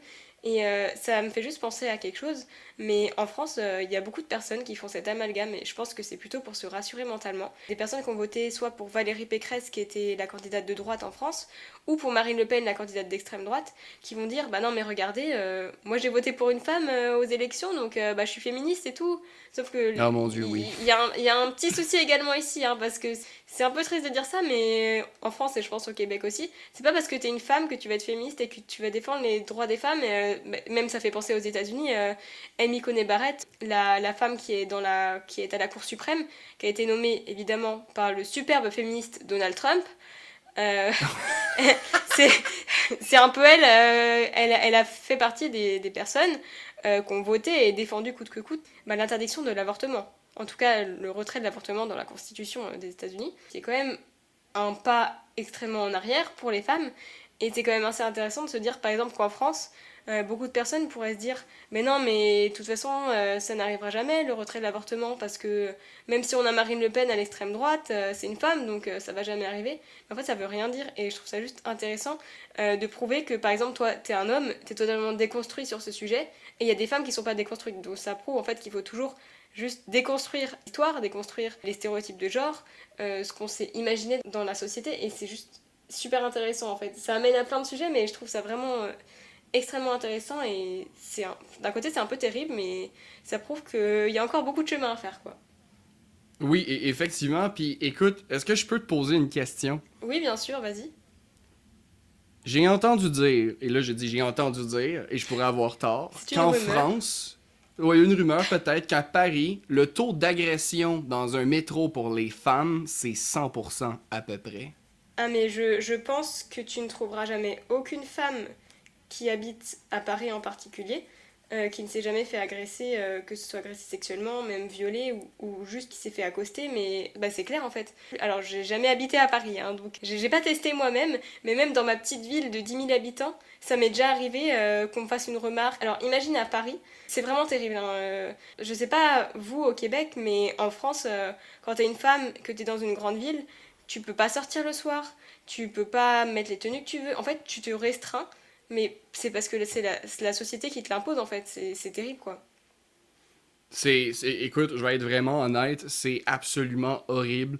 Et euh, ça me fait juste penser à quelque chose, mais en France, euh, il y a beaucoup de personnes qui font cet amalgame, et je pense que c'est plutôt pour se rassurer mentalement. Des personnes qui ont voté soit pour Valérie Pécresse, qui était la candidate de droite en France, ou pour Marine Le Pen, la candidate d'extrême droite, qui vont dire Bah non, mais regardez, euh, moi j'ai voté pour une femme aux élections, donc bah, je suis féministe et tout. Sauf que. Ah mon dieu, oui. Il y, y, a un petit souci également ici, hein, parce que c'est un peu triste de dire ça, mais en France et je pense au Québec aussi, c'est pas parce que t'es une femme que tu vas être féministe et que tu vas défendre les droits des femmes. Et, euh, même ça fait penser aux États-Unis. Euh, Amy Coney Barrett, la, femme qui est, à la Cour suprême, qui a été nommée évidemment par le superbe féministe Donald Trump. Euh, c'est un peu elle, elle, a fait partie des, des personnes qui ont voté et défendu coûte que coûte bah, l'interdiction de l'avortement en tout cas le retrait de l'avortement dans la Constitution euh, des États-Unis, c'est quand même un pas extrêmement en arrière pour les femmes. Et c'est quand même assez intéressant de se dire, par exemple, qu'en France, euh, beaucoup de personnes pourraient se dire Mais non, mais de toute façon, euh, ça n'arrivera jamais, le retrait de l'avortement, parce que même si on a Marine Le Pen à l'extrême droite, c'est une femme, donc ça va jamais arriver. Mais en fait, ça veut rien dire. Et je trouve ça juste intéressant de prouver que, par exemple, toi, t'es un homme, t'es totalement déconstruit sur ce sujet, et il y a des femmes qui sont pas déconstruites. Donc ça prouve en fait qu'il faut toujours juste déconstruire l'histoire, déconstruire les stéréotypes de genre, euh, ce qu'on s'est imaginé dans la société, et c'est juste super intéressant en fait. Ça amène à plein de sujets, mais je trouve ça vraiment euh, extrêmement intéressant, et c'est d'un côté c'est un peu terrible, mais ça prouve qu'il y a encore beaucoup de chemin à faire quoi. Oui, effectivement. Puis écoute, est-ce que je peux te poser une question? Oui, bien sûr, vas-y. J'ai entendu dire, et là je dis j'ai entendu dire, et je pourrais avoir tort, qu'en France, oui, une rumeur peut-être qu'à Paris, le taux d'agression dans un métro pour les femmes, c'est 100% à peu près. Ah mais je, je pense que tu ne trouveras jamais aucune femme qui habite à Paris en particulier euh, qui ne s'est jamais fait agresser, euh, que ce soit agressé sexuellement, même violé ou, juste qui s'est fait accoster, mais bah, c'est clair en fait. Alors j'ai jamais habité à Paris, hein, donc j'ai pas testé moi-même, mais même dans ma petite ville de 10 000 habitants, ça m'est déjà arrivé euh, qu'on me fasse une remarque. Alors imagine à Paris, c'est vraiment terrible. Hein, je sais pas vous au Québec, mais en France, quand t'es une femme, que t'es dans une grande ville, tu peux pas sortir le soir, tu peux pas mettre les tenues que tu veux, en fait tu te restreins mais c'est parce que c'est la, société qui te l'impose en fait. C'est terrible quoi. C'est, écoute, je vais être vraiment honnête, c'est absolument horrible.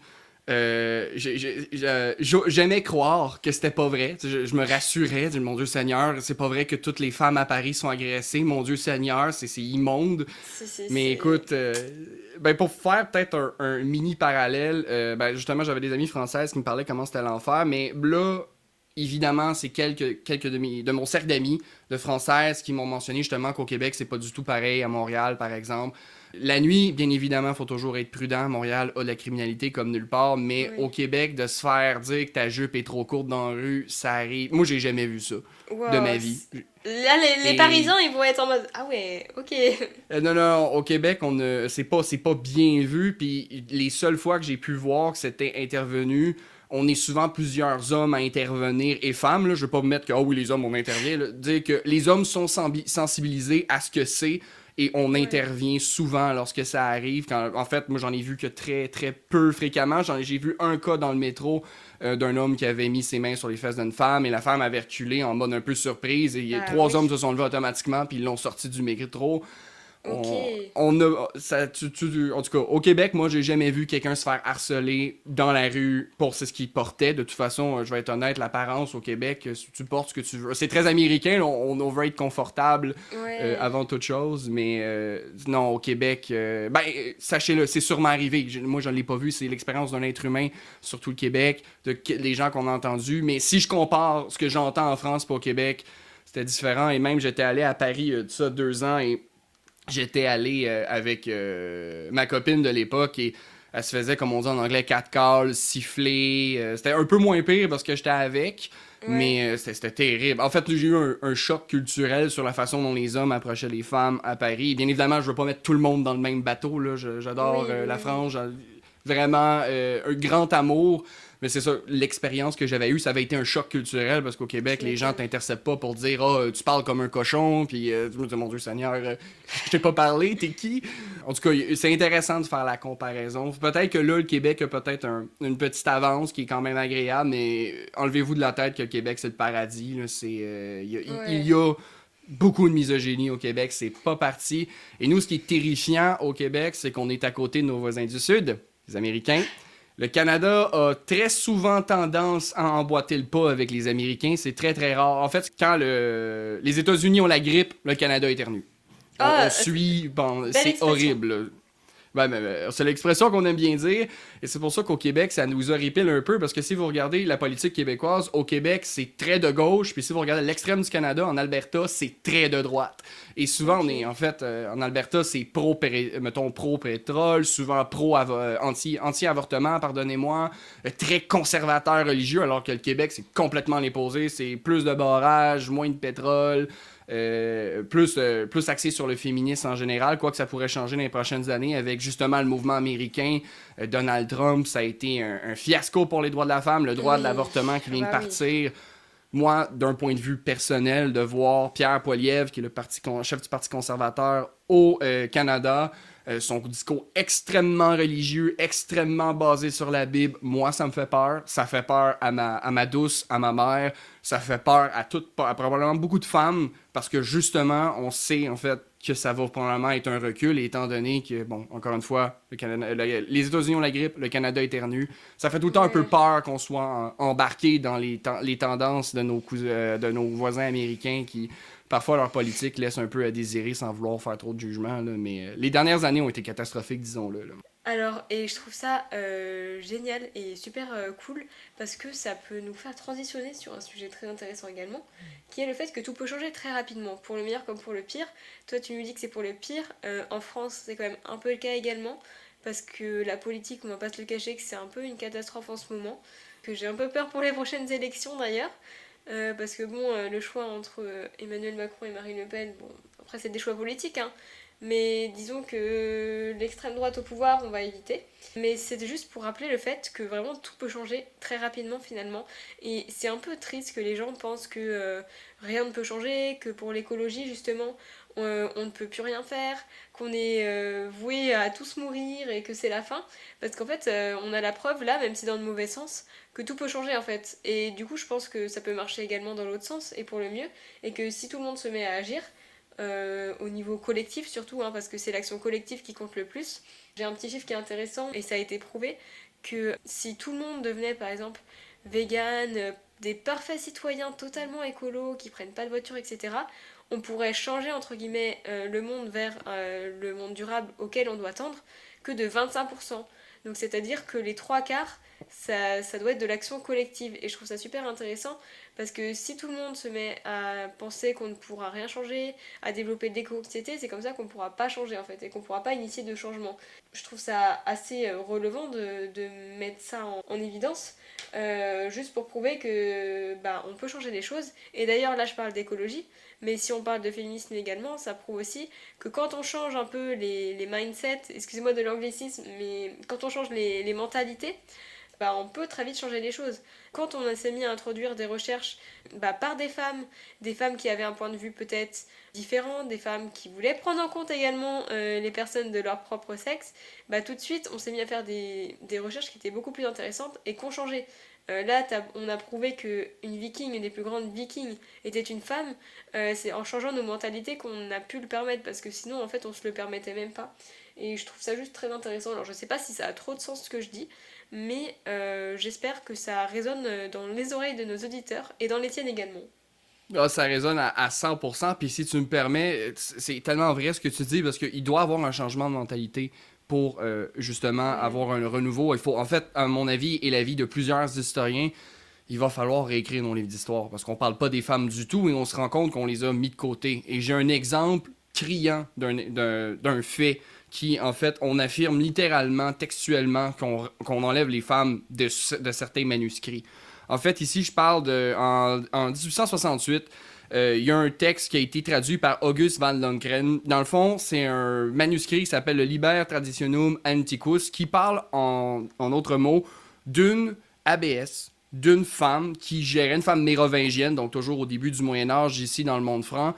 Euh, j'aimais croire que c'était pas vrai. Je, me rassurais, mon Dieu Seigneur, c'est pas vrai que toutes les femmes à Paris sont agressées. Mon Dieu Seigneur, c'est immonde. Mais écoute, euh, ben pour faire peut-être un, mini parallèle, euh, ben justement, j'avais des amis françaises qui me parlaient comment c'était l'enfer. Mais là, évidemment, c'est quelques, quelques de, de mon cercle d'amis de françaises qui m'ont mentionné justement qu'au Québec, c'est pas du tout pareil à Montréal, par exemple. La nuit, bien évidemment, il faut toujours être prudent. Montréal a de la criminalité comme nulle part, mais au Québec, de se faire dire que ta jupe est trop courte dans la rue, ça arrive. Moi, j'ai jamais vu ça de ma vie. Là, les, Parisiens, ils vont être en mode Ah ouais, ok. Euh, non, non, au Québec, on ne... c'est pas, pas bien vu. Puis les seules fois que j'ai pu voir que c'était intervenu, on est souvent plusieurs hommes à intervenir et femmes. Là, je veux pas me mettre que oh oui, les hommes, on intervient. Dire que les hommes sont sensibilisés à ce que c'est et on intervient souvent lorsque ça arrive. Quand, en fait, moi, j'en ai vu que très, très peu fréquemment. J'ai vu un cas dans le métro euh, d'un homme qui avait mis ses mains sur les fesses d'une femme et la femme avait reculé en mode un peu surprise et ah trois hommes se sont levés automatiquement puis ils l'ont sorti du métro. On, a, ça, en tout cas, au Québec, moi, j'ai jamais vu quelqu'un se faire harceler dans la rue pour ce qu'il portait. De toute façon, euh, je vais être honnête, l'apparence au Québec, euh, tu portes ce que tu veux. C'est très américain, on, on, veut être confortable euh, avant toute chose, mais non, au Québec, ben, sachez-le, c'est sûrement arrivé. moi, je ne l'ai pas vu, c'est l'expérience d'un être humain sur tout le Québec, de les gens qu'on a entendus. Mais si je compare ce que j'entends en France pour au Québec, c'était différent. Et même, j'étais allé à Paris, ça, deux ans, et j'étais allé euh, avec euh, ma copine de l'époque et elle se faisait, comme on dit en anglais, quatre calls, siffler. Euh, c'était un peu moins pire parce que j'étais avec, mais c'était terrible. En fait, j'ai eu un, choc culturel sur la façon dont les hommes approchaient les femmes à Paris. Bien évidemment, je veux pas mettre tout le monde dans le même bateau. J'adore la France, vraiment un grand amour. Mais c'est ça, l'expérience que j'avais eue, ça avait été un choc culturel parce qu'au Québec, les gens t'interceptent pas pour dire Ah, tu parles comme un cochon, puis euh, tu me dis Mon Dieu Seigneur, euh, je t'ai pas parlé, t'es qui? En tout cas, c'est intéressant de faire la comparaison. Peut-être que là, le Québec a peut-être une petite avance qui est quand même agréable, mais enlevez-vous de la tête que le Québec, c'est le paradis. Euh, il y a beaucoup de misogynie au Québec, c'est pas parti. Et nous, ce qui est terrifiant au Québec, c'est qu'on est à côté de nos voisins du Sud, les Américains. Le Canada a très souvent tendance à emboîter le pas avec les Américains. C'est très, très rare. En fait, quand les États-Unis ont la grippe, le Canada éternue. on, ah, suit. Bon, c'est horrible. Ben, ben, ben, c'est l'expression qu'on aime bien dire. Et c'est pour ça qu'au Québec, ça nous horripile un peu. Parce que si vous regardez la politique québécoise, au Québec, c'est très de gauche. Puis si vous regardez l'extrême du Canada, en Alberta, c'est très de droite. Et souvent, on est, en fait, euh, en Alberta, c'est pro, mettons, pro-pétrole, souvent pro-anti-avortement, pardonnez-moi, euh, très conservateur religieux, alors que le Québec, c'est complètement l'opposé. C'est plus de barrages, moins de pétrole. Euh, plus, euh, plus axé sur le féminisme en général, quoi que ça pourrait changer dans les prochaines années avec justement le mouvement américain. Euh, Donald Trump, ça a été un, fiasco pour les droits de la femme, le droit de l'avortement qui vient de bah partir. Moi, d'un point de vue personnel, de voir Pierre Poilievre, qui est le parti chef du Parti conservateur au Canada, son discours extrêmement religieux, extrêmement basé sur la Bible, moi, ça me fait peur. Ça fait peur à ma, à ma douce, à ma mère ça fait peur à toutes, à probablement beaucoup de femmes, parce que justement, on sait en fait que ça va probablement être un recul, étant donné que, bon, encore une fois, le les États-Unis ont la grippe, le Canada éternue. Ça fait tout le temps un peu peur qu'on soit embarqué dans les, les tendances de nos, euh, de nos voisins américains qui, parfois, leur politique laisse un peu à désirer sans vouloir faire trop de jugement. mais euh, les dernières années ont été catastrophiques, disons-le. Alors, et je trouve ça euh, génial et super euh, cool parce que ça peut nous faire transitionner sur un sujet très intéressant également, qui est le fait que tout peut changer très rapidement, pour le meilleur comme pour le pire. Toi, tu nous dis que c'est pour le pire. En France, c'est quand même un peu le cas également, parce que la politique, on va pas se le cacher, que c'est un peu une catastrophe en ce moment, que j'ai un peu peur pour les prochaines élections d'ailleurs. Parce que bon, le choix entre Emmanuel Macron et Marine Le Pen, bon, après c'est des choix politiques, hein, mais disons que l'extrême droite au pouvoir, on va éviter. Mais c'était juste pour rappeler le fait que vraiment tout peut changer très rapidement finalement. Et c'est un peu triste que les gens pensent que euh, rien ne peut changer, que pour l'écologie justement, on, ne peut plus rien faire, qu'on est euh, voué à tous mourir et que c'est la fin. Parce qu'en fait, euh, on a la preuve là, même si dans le mauvais sens, que tout peut changer en fait. Et du coup, je pense que ça peut marcher également dans l'autre sens et pour le mieux. Et que si tout le monde se met à agir, euh, au niveau collectif surtout, hein, parce que c'est l'action collective qui compte le plus. J'ai un petit chiffre qui est intéressant et ça a été prouvé que si tout le monde devenait par exemple vegan, euh, des parfaits citoyens totalement écolos qui prennent pas de voiture, etc., on pourrait changer entre guillemets euh, le monde vers le monde durable auquel on doit tendre que de 25%. Donc c'est-à-dire que les trois quarts, ça, doit être de l'action collective. Et je trouve ça super intéressant parce que si tout le monde se met à penser qu'on ne pourra rien changer, à développer de l'éco-anxiété, c'est comme ça qu'on ne pourra pas changer en fait et qu'on ne pourra pas initier de changement. Je trouve ça assez euh, relevant de, de mettre ça en, évidence. Euh, juste pour prouver que bah, on peut changer les choses. Et d'ailleurs là je parle d'écologie, mais si on parle de féminisme également, ça prouve aussi que quand on change un peu les, les mindsets, excusez-moi de l'anglicisme, mais quand on change les, les mentalités, bah, on peut très vite changer les choses. Quand on s'est mis à introduire des recherches bah, par des femmes, des femmes qui avaient un point de vue peut-être différent, des femmes qui voulaient prendre en compte également euh, les personnes de leur propre sexe, bah, tout de suite on s'est mis à faire des, des, recherches qui étaient beaucoup plus intéressantes et qui ont changé. Euh, là, on a prouvé qu'une viking, une des plus grandes vikings, était une femme. Euh, c'est en changeant nos mentalités qu'on a pu le permettre, parce que sinon, en fait, on se le permettait même pas. Et je trouve ça juste très intéressant. Alors, je sais pas si ça a trop de sens ce que je dis, mais euh, j'espère que ça résonne dans les oreilles de nos auditeurs et dans les tiennes également. Ah, ça résonne à, 100%. Puis si tu me permets, c'est tellement vrai ce que tu dis parce qu'il doit y avoir un changement de mentalité pour euh, justement avoir un renouveau. Il faut, en fait, à mon avis et l'avis de plusieurs historiens, il va falloir réécrire nos livres d'histoire parce qu'on parle pas des femmes du tout et on se rend compte qu'on les a mis de côté. Et j'ai un exemple criant d'un fait qui, en fait, on affirme littéralement, textuellement, qu'on enlève les femmes de, de, certains manuscrits. En fait, ici, je parle de. En, en 1868, euh, il y a un texte qui a été traduit par August van Longren. Dans le fond, c'est un manuscrit qui s'appelle le Liber Traditionum Antiquus, qui parle, en, en autres mots, d'une ABS, d'une femme qui gérait, une femme mérovingienne, donc toujours au début du Moyen Âge, ici dans le monde franc,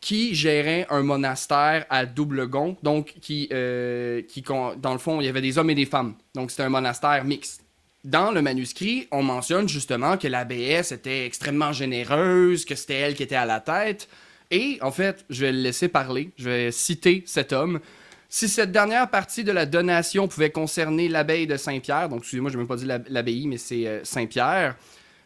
qui gérait un monastère à double gond, donc qui, euh, qui, dans le fond, il y avait des hommes et des femmes. Donc c'était un monastère mixte dans le manuscrit, on mentionne justement que l'abbesse était extrêmement généreuse, que c'était elle qui était à la tête. Et en fait, je vais le laisser parler, je vais citer cet homme. Si cette dernière partie de la donation pouvait concerner l'abbaye de Saint-Pierre, donc excusez-moi, je n'ai même pas dit l'abbaye, mais c'est euh, Saint-Pierre,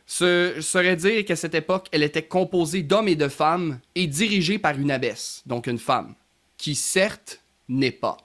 ce serait dire qu'à cette époque, elle était composée d'hommes et de femmes et dirigée par une abbesse, donc une femme, qui certes n'est pas.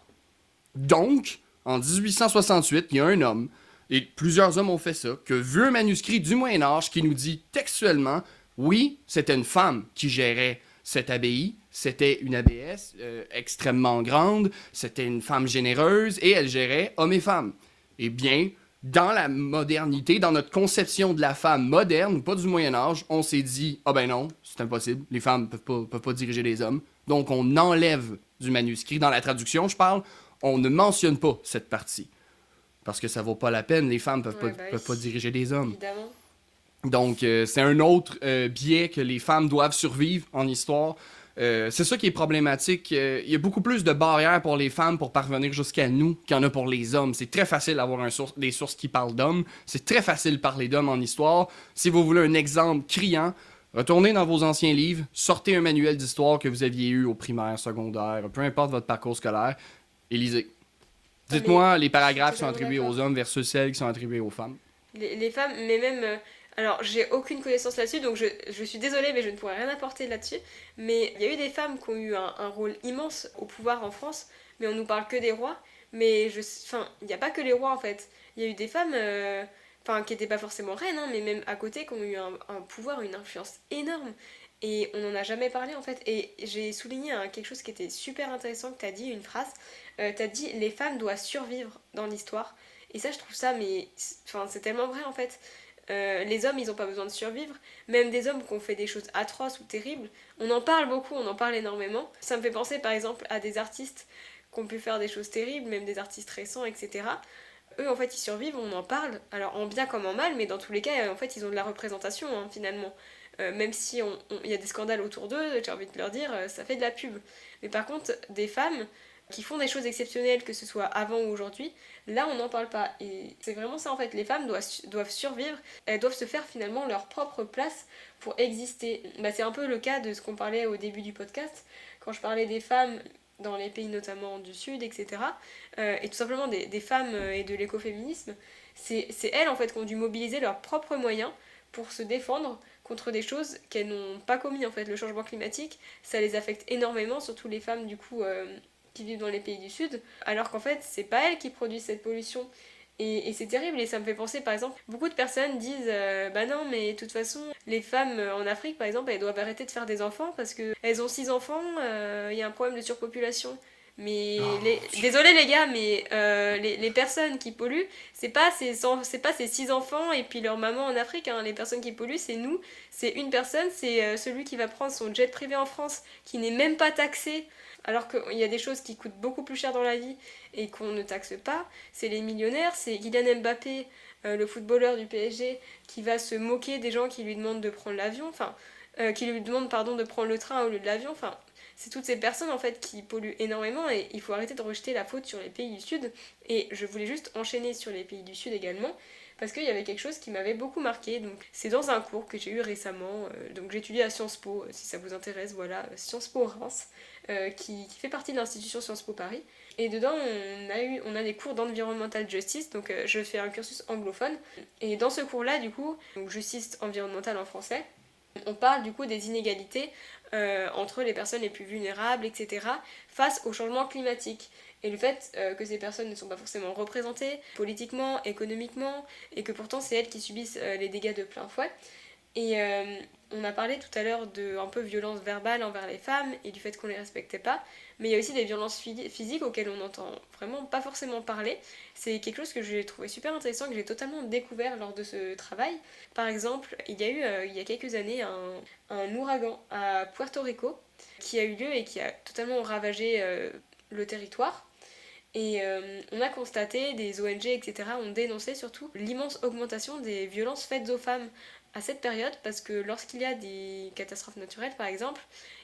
Donc, en 1868, il y a un homme et plusieurs hommes ont fait ça, que vu un manuscrit du Moyen Âge qui nous dit textuellement, oui, c'était une femme qui gérait cette abbaye, c'était une abbesse euh, extrêmement grande, c'était une femme généreuse et elle gérait hommes et femmes. Eh bien, dans la modernité, dans notre conception de la femme moderne, pas du Moyen Âge, on s'est dit, ah ben non, c'est impossible, les femmes ne peuvent pas, peuvent pas diriger les hommes. Donc on enlève du manuscrit, dans la traduction je parle, on ne mentionne pas cette partie parce que ça vaut pas la peine. Les femmes peuvent, pas, bah peuvent pas diriger des hommes. Évidemment. Donc, euh, c'est un autre euh, biais que les femmes doivent survivre en histoire. Euh, c'est ça qui est problématique. Il y a beaucoup plus de barrières pour les femmes pour parvenir jusqu'à nous qu'il y en a pour les hommes. C'est très facile d'avoir un des sources qui parlent d'hommes. C'est très facile de parler d'hommes en histoire. Si vous voulez un exemple criant, retournez dans vos anciens livres, sortez un manuel d'histoire que vous aviez eu au primaire, secondaire, peu importe votre parcours scolaire, et lisez. Dites-moi les paragraphes sont attribués aux hommes versus celles qui sont attribuées aux femmes. Les, femmes, mais même. Euh, alors, j'ai aucune connaissance là-dessus, donc je, je, suis désolée, mais je ne pourrais rien apporter là-dessus. Mais il y a eu des femmes qui ont eu un, un, rôle immense au pouvoir en France, mais on nous parle que des rois. Mais je. Enfin, il n'y a pas que les rois en fait. Il y a eu des femmes. Euh, enfin, qui n'étaient pas forcément reines, hein, mais même à côté, qui ont eu un, un pouvoir, une influence énorme. Et on n'en a jamais parlé en fait. Et j'ai souligné quelque chose qui était super intéressant que tu as dit, une phrase. Euh, tu as dit les femmes doivent survivre dans l'histoire. Et ça, je trouve ça, mais c'est tellement vrai en fait. Euh, les hommes, ils n'ont pas besoin de survivre. Même des hommes qui ont fait des choses atroces ou terribles, on en parle beaucoup, on en parle énormément. Ça me fait penser par exemple à des artistes qui ont pu faire des choses terribles, même des artistes récents, etc. Eux, en fait, ils survivent, on en parle, alors en bien comme en mal, mais dans tous les cas, en fait, ils ont de la représentation hein, finalement. Euh, même si il y a des scandales autour d'eux, j'ai envie de leur dire, euh, ça fait de la pub. Mais par contre, des femmes qui font des choses exceptionnelles, que ce soit avant ou aujourd'hui, là on n'en parle pas. Et c'est vraiment ça en fait, les femmes doivent, survivre, elles doivent se faire finalement leur propre place pour exister. Bah, c'est un peu le cas de ce qu'on parlait au début du podcast, quand je parlais des femmes dans les pays notamment du Sud, etc. Euh, et tout simplement des femmes et de l'écoféminisme, c'est elles en fait qui ont dû mobiliser leurs propres moyens pour se défendre contre des choses qu'elles n'ont pas commis en fait. Le changement climatique, ça les affecte énormément, surtout les femmes du coup euh, qui vivent dans les pays du Sud, alors qu'en fait c'est pas elles qui produisent cette pollution. Et, c'est terrible et ça me fait penser par exemple, beaucoup de personnes disent euh, bah non mais de toute façon les femmes en Afrique par exemple elles doivent arrêter de faire des enfants parce qu'elles ont six enfants, il euh, y a un problème de surpopulation. Mais oh, les... désolé les gars, mais euh, les, les, personnes qui polluent, c'est pas ces c'est pas ces six enfants et puis leur maman en Afrique. Hein. Les personnes qui polluent, c'est nous. C'est une personne, c'est euh, celui qui va prendre son jet privé en France, qui n'est même pas taxé, alors qu'il y a des choses qui coûtent beaucoup plus cher dans la vie et qu'on ne taxe pas. C'est les millionnaires, c'est Kylian Mbappé, euh, le footballeur du PSG, qui va se moquer des gens qui lui demandent de prendre l'avion, enfin, qui lui demandent pardon de prendre le train au lieu de l'avion. Enfin, c'est toutes ces personnes en fait qui polluent énormément et il faut arrêter de rejeter la faute sur les pays du Sud. Et je voulais juste enchaîner sur les pays du Sud également parce qu'il y avait quelque chose qui m'avait beaucoup marqué. Donc c'est dans un cours que j'ai eu récemment. Euh, donc j'étudie à Sciences Po, euh, si ça vous intéresse, voilà, Sciences Po Reims, euh, qui, fait partie de l'institution Sciences Po Paris. Et dedans, on a, eu, on a des cours d'environmental justice, donc je fais un cursus anglophone. Et dans ce cours-là, du coup, justice environnementale en français, on parle du coup des inégalités euh, entre les personnes les plus vulnérables, etc., face au changement climatique. Et le fait euh, que ces personnes ne sont pas forcément représentées politiquement, économiquement, et que pourtant c'est elles qui subissent euh, les dégâts de plein fouet. Et on a parlé tout à l'heure de un peu violence verbale envers les femmes et du fait qu'on les respectait pas, mais il y a aussi des violences physiques auxquelles on n'entend vraiment pas forcément parler. C'est quelque chose que j'ai trouvé super intéressant, que j'ai totalement découvert lors de ce travail. Par exemple, il y a eu euh, il y a quelques années un, ouragan à Puerto Rico qui a eu lieu et qui a totalement ravagé euh, le territoire. Et euh, on a constaté, des ONG, etc., ont dénoncé surtout l'immense augmentation des violences faites aux femmes à cette période parce que lorsqu'il y a des catastrophes naturelles par exemple,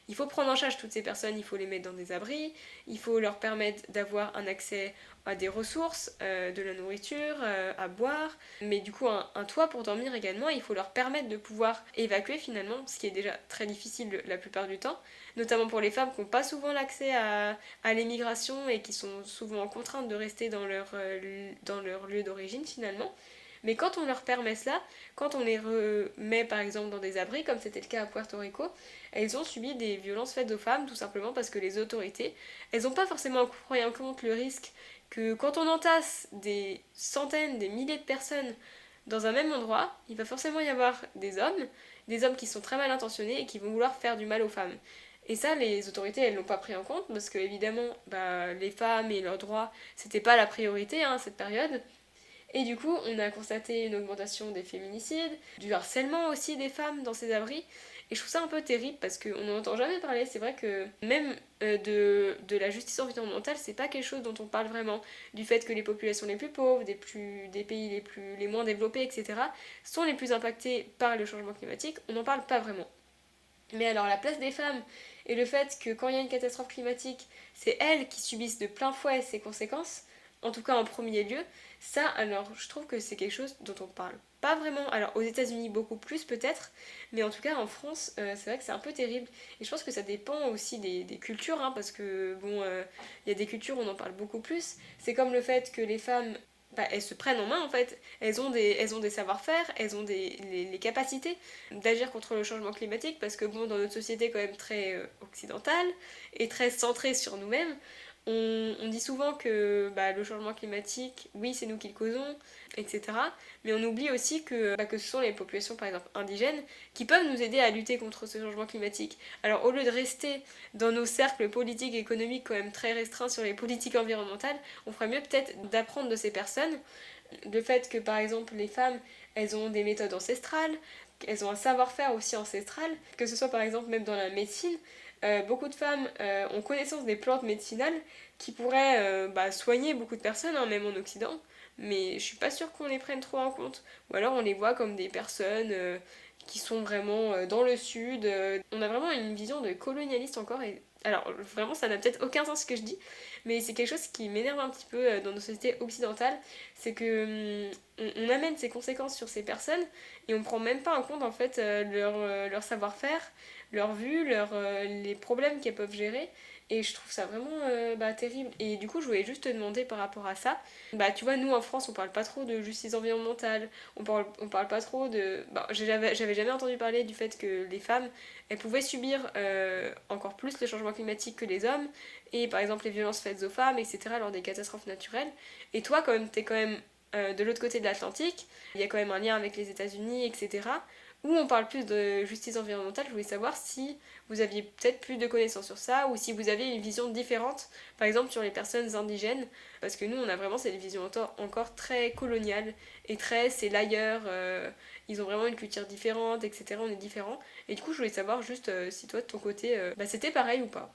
il faut prendre en charge toutes ces personnes, il faut les mettre dans des abris, il faut leur permettre d'avoir un accès à des ressources, euh, de la nourriture, euh, à boire, mais du coup un, toit pour dormir également, il faut leur permettre de pouvoir évacuer finalement, ce qui est déjà très difficile la plupart du temps, notamment pour les femmes qui n'ont pas souvent l'accès à, à l'émigration et qui sont souvent contraintes de rester dans leur, euh, dans leur lieu d'origine finalement. Mais quand on leur permet cela, quand on les remet par exemple dans des abris, comme c'était le cas à Puerto Rico, elles ont subi des violences faites aux femmes, tout simplement parce que les autorités, elles n'ont pas forcément pris en compte le risque que quand on entasse des centaines, des milliers de personnes dans un même endroit, il va forcément y avoir des hommes, des hommes qui sont très mal intentionnés et qui vont vouloir faire du mal aux femmes. Et ça, les autorités, elles l'ont pas pris en compte parce que évidemment, bah, les femmes et leurs droits, c'était pas la priorité hein, à cette période. Et du coup, on a constaté une augmentation des féminicides, du harcèlement aussi des femmes dans ces abris. Et je trouve ça un peu terrible parce qu'on n'en entend jamais parler. C'est vrai que même euh, de, de, la justice environnementale, c'est pas quelque chose dont on parle vraiment. Du fait que les populations les plus pauvres, des, plus, des pays les, plus, les moins développés, etc., sont les plus impactés par le changement climatique, on n'en parle pas vraiment. Mais alors la place des femmes et le fait que quand il y a une catastrophe climatique, c'est elles qui subissent de plein fouet ses conséquences, en tout cas en premier lieu, ça, alors, je trouve que c'est quelque chose dont on parle pas vraiment. Alors, aux États-Unis, beaucoup plus peut-être, mais en tout cas, en France, euh, c'est vrai que c'est un peu terrible. Et je pense que ça dépend aussi des, cultures, hein, parce que, bon, euh, il y a des cultures où on en parle beaucoup plus. C'est comme le fait que les femmes, bah, elles se prennent en main, en fait. Elles ont des, elles ont des savoir-faire, elles ont des, les, capacités d'agir contre le changement climatique, parce que, bon, dans notre société quand même très euh, occidentale et très centrée sur nous-mêmes, on, dit souvent que bah, le changement climatique, oui, c'est nous qui le causons, etc. Mais on oublie aussi que, bah, que ce sont les populations, par exemple, indigènes, qui peuvent nous aider à lutter contre ce changement climatique. Alors, au lieu de rester dans nos cercles politiques et économiques quand même très restreints sur les politiques environnementales, on ferait mieux peut-être d'apprendre de ces personnes le fait que, par exemple, les femmes, elles ont des méthodes ancestrales, elles ont un savoir-faire aussi ancestral, que ce soit par exemple même dans la médecine, euh, beaucoup de femmes euh, ont connaissance des plantes médicinales qui pourraient euh, bah, soigner beaucoup de personnes, hein, même en Occident, mais je suis pas sûre qu'on les prenne trop en compte. Ou alors on les voit comme des personnes qui sont vraiment dans le sud. on a vraiment une vision de colonialiste encore, et alors vraiment ça n'a peut-être aucun sens ce que je dis, mais c'est quelque chose qui m'énerve un petit peu dans nos sociétés occidentales, c'est que hum, amène ces conséquences sur ces personnes et on prend même pas en compte en fait leur savoir-faire, leur vue, leur, euh, les problèmes qu'elles peuvent gérer. Et je trouve ça vraiment euh, bah, terrible. Et du coup, je voulais juste te demander par rapport à ça. Bah, tu vois, nous en France, on parle pas trop de justice environnementale. On parle, on parle pas trop de. Bah, j'avais jamais entendu parler du fait que les femmes, elles pouvaient subir euh, encore plus le changement climatique que les hommes. Et par exemple, les violences faites aux femmes, etc., lors des catastrophes naturelles. Et toi, quand même, t'es quand même de l'autre côté de l'Atlantique. Il y a quand même un lien avec les États-Unis, etc où on parle plus de justice environnementale, je voulais savoir si vous aviez peut-être plus de connaissances sur ça ou si vous aviez une vision différente, par exemple sur les personnes indigènes, parce que nous on a vraiment cette vision encore très coloniale et très c'est l'ailleurs, euh, ils ont vraiment une culture différente, etc. On est différents. Et du coup je voulais savoir juste euh, si toi de ton côté euh, bah, c'était pareil ou pas.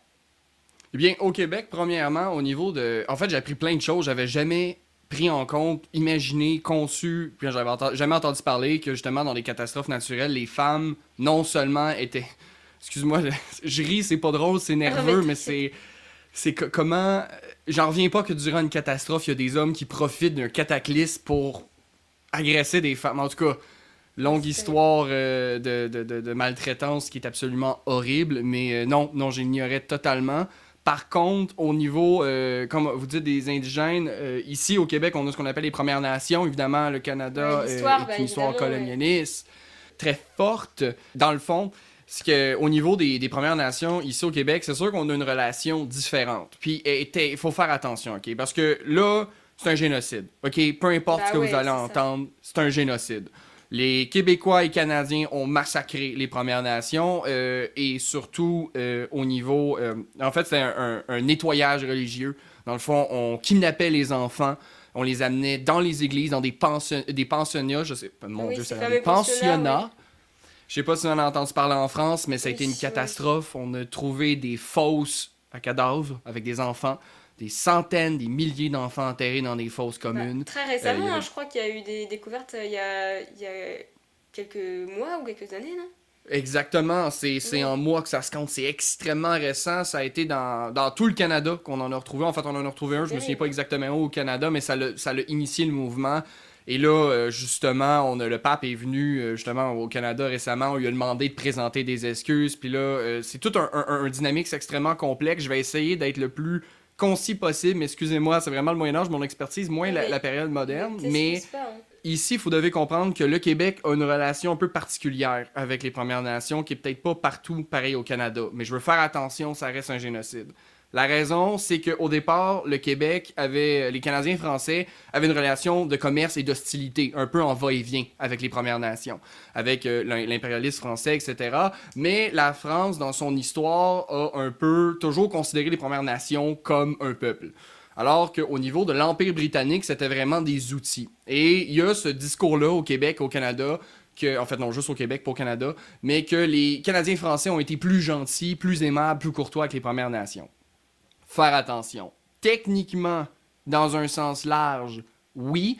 Eh bien, au Québec, premièrement, au niveau de. En fait, j'ai appris plein de choses. J'avais jamais pris en compte, imaginé, conçu, puis j'avais jamais entendu parler que justement dans les catastrophes naturelles, les femmes non seulement étaient. Excuse-moi, je ris, c'est pas drôle, c'est nerveux, mais c'est. C'est comment. J'en reviens pas que durant une catastrophe, il y a des hommes qui profitent d'un cataclysme pour agresser des femmes. En tout cas, longue histoire euh, de, de, de, maltraitance qui est absolument horrible, mais euh, non, non, j'ignorais totalement. Par contre, au niveau, euh, comme vous dites, des indigènes, euh, ici au Québec, on a ce qu'on appelle les Premières Nations. Évidemment, le Canada euh, est une ben, histoire colonialiste très forte. Dans le fond, c'est qu'au niveau des, Premières Nations, ici au Québec, c'est sûr qu'on a une relation différente. Puis il faut faire attention, OK? Parce que là, c'est un génocide, OK? Peu importe ben ce que vous allez entendre, c'est un génocide les Québécois et Canadiens ont massacré les Premières Nations euh, et surtout euh, au niveau... Euh, en fait, c'est un, nettoyage religieux. Dans le fond, on kidnappait les enfants, on les amenait dans les églises, dans des, des pensionnats, je sais pas, mon Dieu, c'est des pensionnats. Je sais pas si on en a entendu parler en France, mais ça a été une catastrophe. On a trouvé des fosses à cadavres avec des enfants des centaines, des milliers d'enfants enterrés dans des fosses bah, communes. très récemment, euh, hein, je crois qu'il y a eu des découvertes euh, il y a, il y a quelques mois ou quelques années, non? Exactement, c'est en mois que ça se compte, c'est extrêmement récent, ça a été dans, dans tout le Canada qu'on en a retrouvé, en fait on en a retrouvé un, je me souviens pas exactement où au Canada, mais ça l'a initié le mouvement, et là, euh, justement, on a, le pape est venu justement au Canada récemment. On lui a demandé de présenter des excuses. Puis là, c'est tout un, un, un, dynamique extrêmement complexe. Je vais essayer d'être le plus concis possible. Excusez-moi, c'est vraiment le Moyen-Âge, mon expertise, moins la, période moderne. Mais ici, vous devez comprendre que le Québec a une relation un peu particulière avec les Premières Nations qui est peut-être pas partout pareil au Canada. Mais je veux faire attention, ça reste un génocide. La raison, c'est qu'au départ, le Québec avait, les Canadiens français avaient une relation de commerce et d'hostilité, un peu en va-et-vient avec les Premières Nations, avec euh, l'impérialisme français, etc. Mais la France, dans son histoire, a un peu toujours considéré les Premières Nations comme un peuple. Alors qu'au niveau de l'Empire britannique, c'était vraiment des outils. Et il y a ce discours-là au Québec, au Canada, que, en fait non juste au Québec, pour au Canada, mais que les Canadiens français ont été plus gentils, plus aimables, plus courtois avec les Premières Nations faire attention. Techniquement, dans un sens large, oui,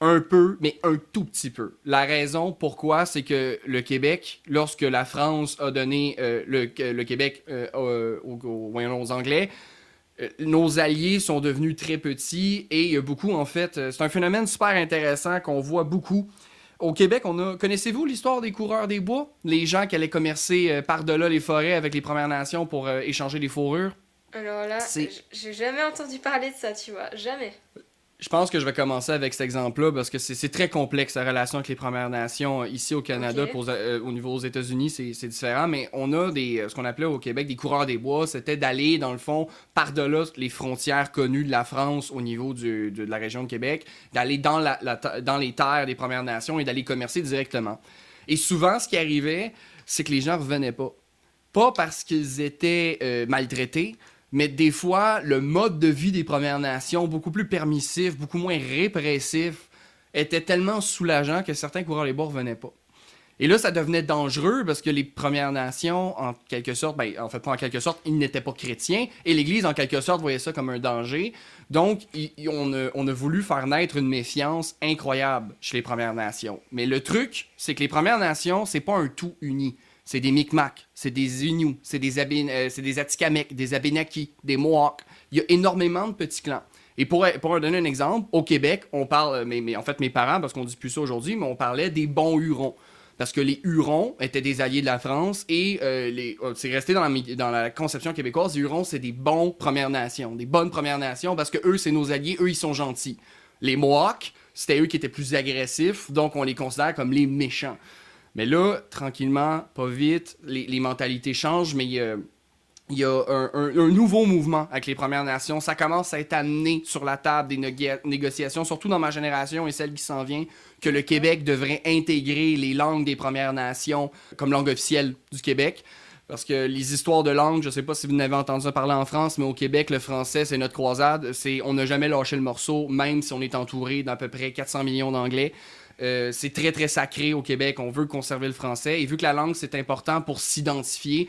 un peu, mais un tout petit peu. La raison pourquoi, c'est que le Québec, lorsque la France a donné euh, le, le, Québec euh, aux, Anglais, euh, nos alliés sont devenus très petits et beaucoup, en fait, c'est un phénomène super intéressant qu'on voit beaucoup. Au Québec, on a. Connaissez-vous l'histoire des coureurs des bois? Les gens qui allaient commercer par-delà les forêts avec les Premières Nations pour échanger des fourrures? Alors là, j'ai jamais entendu parler de ça, tu vois, jamais. Je pense que je vais commencer avec cet exemple-là parce que c'est très complexe la relation avec les Premières Nations ici au Canada. Pour, euh, au niveau aux États-Unis, c'est différent, mais on a des, euh, ce qu'on appelait au Québec des coureurs des bois. C'était d'aller, dans le fond, par-delà les frontières connues de la France au niveau du, de, la région de Québec, d'aller dans, la, dans les terres des Premières Nations et d'aller commercer directement. Et souvent, ce qui arrivait, c'est que les gens revenaient pas. Pas parce qu'ils étaient euh, maltraités, mais des fois, le mode de vie des Premières Nations, beaucoup plus permissif, beaucoup moins répressif, était tellement soulageant que certains coureurs les bois revenaient pas. Et là, ça devenait dangereux parce que les Premières Nations, en quelque sorte, ben, en fait, pas en quelque sorte, ils n'étaient pas chrétiens. Et l'Église, en quelque sorte, voyait ça comme un danger. Donc, on, a, on, a, voulu faire naître une méfiance incroyable chez les Premières Nations. Mais le truc, c'est que les Premières Nations, c'est pas un tout uni c'est des Micmacs, c'est des Inuits, c'est des, euh, des Atikamekw, des Abenaki, des Mohawks. Il y a énormément de petits clans. Et pour, pour donner un exemple, au Québec, on parle, mais, mais en fait mes parents, parce qu'on dit plus ça aujourd'hui, mais on parlait des bons Hurons. Parce que les Hurons étaient des alliés de la France et euh, euh, c'est resté dans la, dans la conception québécoise, les Hurons, c'est des bons Premières Nations, des bonnes Premières Nations, parce que eux, c'est nos alliés, eux, ils sont gentils. Les Mohawks, c'était eux qui étaient plus agressifs, donc on les considère comme les méchants. Mais là, tranquillement, pas vite, les, mentalités changent, mais il y, a, un, nouveau mouvement avec les Premières Nations. Ça commence à être amené sur la table des négociations, surtout dans ma génération et celle qui s'en vient, que le Québec devrait intégrer les langues des Premières Nations comme langue officielle du Québec. Parce que les histoires de langue, je sais pas si vous n'avez entendu parler en France, mais au Québec, le français, c'est notre croisade. C'est, on n'a jamais lâché le morceau, même si on est entouré d'à peu près 400 millions d'anglais. Euh, c'est très très sacré au Québec, on veut conserver le français. Et vu que la langue c'est important pour s'identifier,